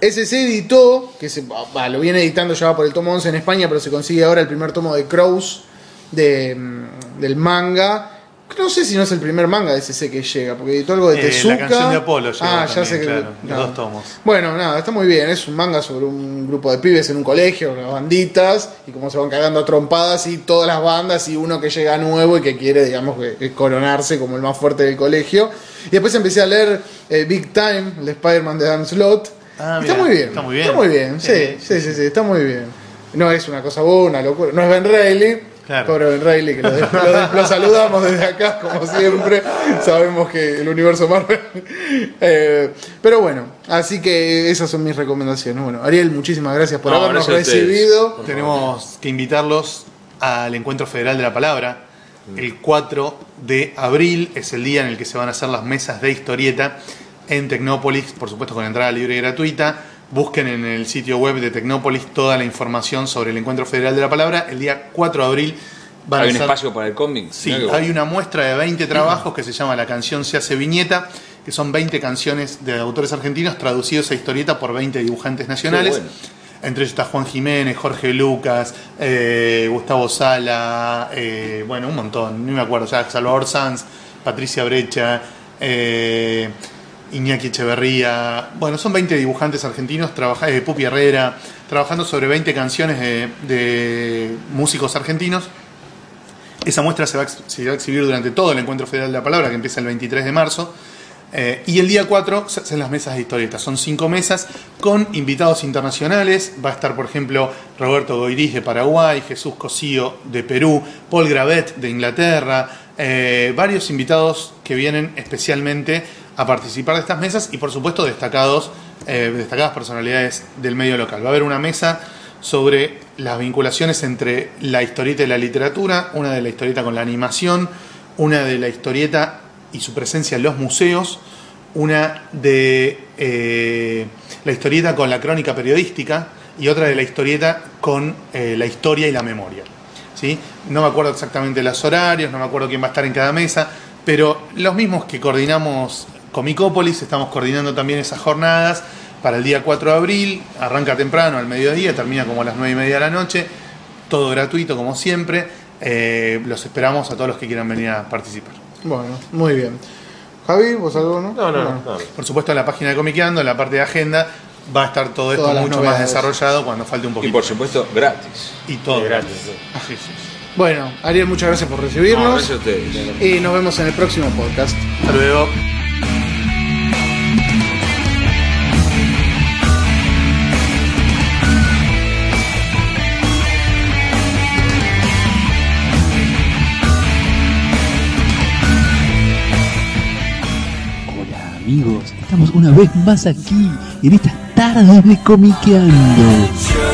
Speaker 1: SC editó, que se, lo viene editando ya por el tomo 11 en España, pero se consigue ahora el primer tomo de Crows de, mm, del manga. No sé si no es el primer manga de SC que llega, porque editó algo de
Speaker 3: Eh,
Speaker 1: Tezuka.
Speaker 3: la canción de Apolo
Speaker 1: Ah, ya sé que.
Speaker 3: claro, los
Speaker 1: no.
Speaker 3: dos tomos.
Speaker 1: Bueno, nada, está muy bien. Es un manga sobre un grupo de pibes en un colegio, unas banditas, y cómo se van cagando a trompadas y todas las bandas, y uno que llega nuevo y que quiere, digamos, coronarse como el más fuerte del colegio. Y después empecé a leer eh, Big Time, el Spider-Man de Dan Slott.
Speaker 3: Ah,
Speaker 1: está, muy bien,
Speaker 3: está muy bien.
Speaker 1: Está muy bien, sí,
Speaker 3: Sí,
Speaker 1: sí, sí, sí, está muy bien. No es una cosa buena, una locura. No es Ben Reilly.
Speaker 3: Claro.
Speaker 1: Pobre Ben Reilly, que lo, de- lo de- lo saludamos desde acá, como siempre. Sabemos que el universo Marvel. Eh, pero bueno, así que esas son mis recomendaciones. Bueno, Ariel, muchísimas gracias por
Speaker 4: No,
Speaker 1: habernos
Speaker 4: gracias a ustedes.
Speaker 1: recibido.
Speaker 3: Tenemos que invitarlos al Encuentro Federal de la Palabra. El 4 de abril es el día en el que se van a hacer las mesas de historieta en Tecnópolis, por supuesto con entrada libre y gratuita. Busquen en el sitio web de Tecnópolis toda la información sobre el Encuentro Federal de la Palabra. El día 4 de abril van
Speaker 4: ¿Hay
Speaker 3: a
Speaker 4: un espacio para el cómic?
Speaker 3: Sí, hay una muestra de 20 trabajos que se llama La canción se hace viñeta, que son 20 canciones de autores argentinos traducidos a historieta por 20 dibujantes nacionales.
Speaker 4: Bueno.
Speaker 3: Entre ellos está Juan Jiménez, Jorge Lucas, eh, Gustavo Sala, eh, bueno, un montón, no me acuerdo, ya Salvador Sanz, Patricia Brecha, eh, Iñaki Echeverría. Bueno, son 20 dibujantes argentinos, trabaja, eh, Pupi Herrera, trabajando sobre 20 canciones de, músicos argentinos. Esa muestra se va, a exhibir durante todo el Encuentro Federal de la Palabra, que empieza el 23 de marzo. Eh, y el día 4 se hacen las mesas de historietas. Son cinco mesas con invitados internacionales. Va a estar, por ejemplo, Roberto Goiriz de Paraguay, Jesús Cosío de Perú, Paul Gravet de Inglaterra. eh, varios invitados que vienen especialmente a participar de estas mesas y, por supuesto, destacados, eh, destacadas personalidades del medio local. Va a haber una mesa sobre las vinculaciones entre la historieta y la literatura, una de la historieta con la animación, una de la historieta y su presencia en los museos, una de eh, la historieta con la crónica periodística y otra de la historieta con eh, la historia y la memoria. ¿sí? No me acuerdo exactamente los horarios, no me acuerdo quién va a estar en cada mesa, pero los mismos que coordinamos Comicópolis, estamos coordinando también esas jornadas para el día 4 de abril, arranca temprano al mediodía, termina como a las 9 y media de la noche, todo gratuito como siempre, Eh, los esperamos a todos los que quieran venir a participar.
Speaker 1: Bueno, muy bien. Javi, ¿vos algo, no?
Speaker 2: No, no, no. no.
Speaker 3: Por supuesto en la página de Comiqueando, en la parte de agenda, va a estar todo esto
Speaker 1: Todas
Speaker 3: mucho más desarrollado cuando falte un
Speaker 4: Y
Speaker 3: poquito.
Speaker 4: por supuesto, gratis.
Speaker 3: Y todo
Speaker 2: Sí, gratis,
Speaker 3: gratis.
Speaker 2: sí.
Speaker 3: Sí, sí.
Speaker 1: Bueno, Ariel, muchas gracias por
Speaker 4: No,
Speaker 1: recibirnos.
Speaker 4: gracias a ustedes.
Speaker 1: y nos vemos en el próximo podcast.
Speaker 3: Hasta luego.
Speaker 7: Estamos una vez más aquí en estas tardes de comiqueando.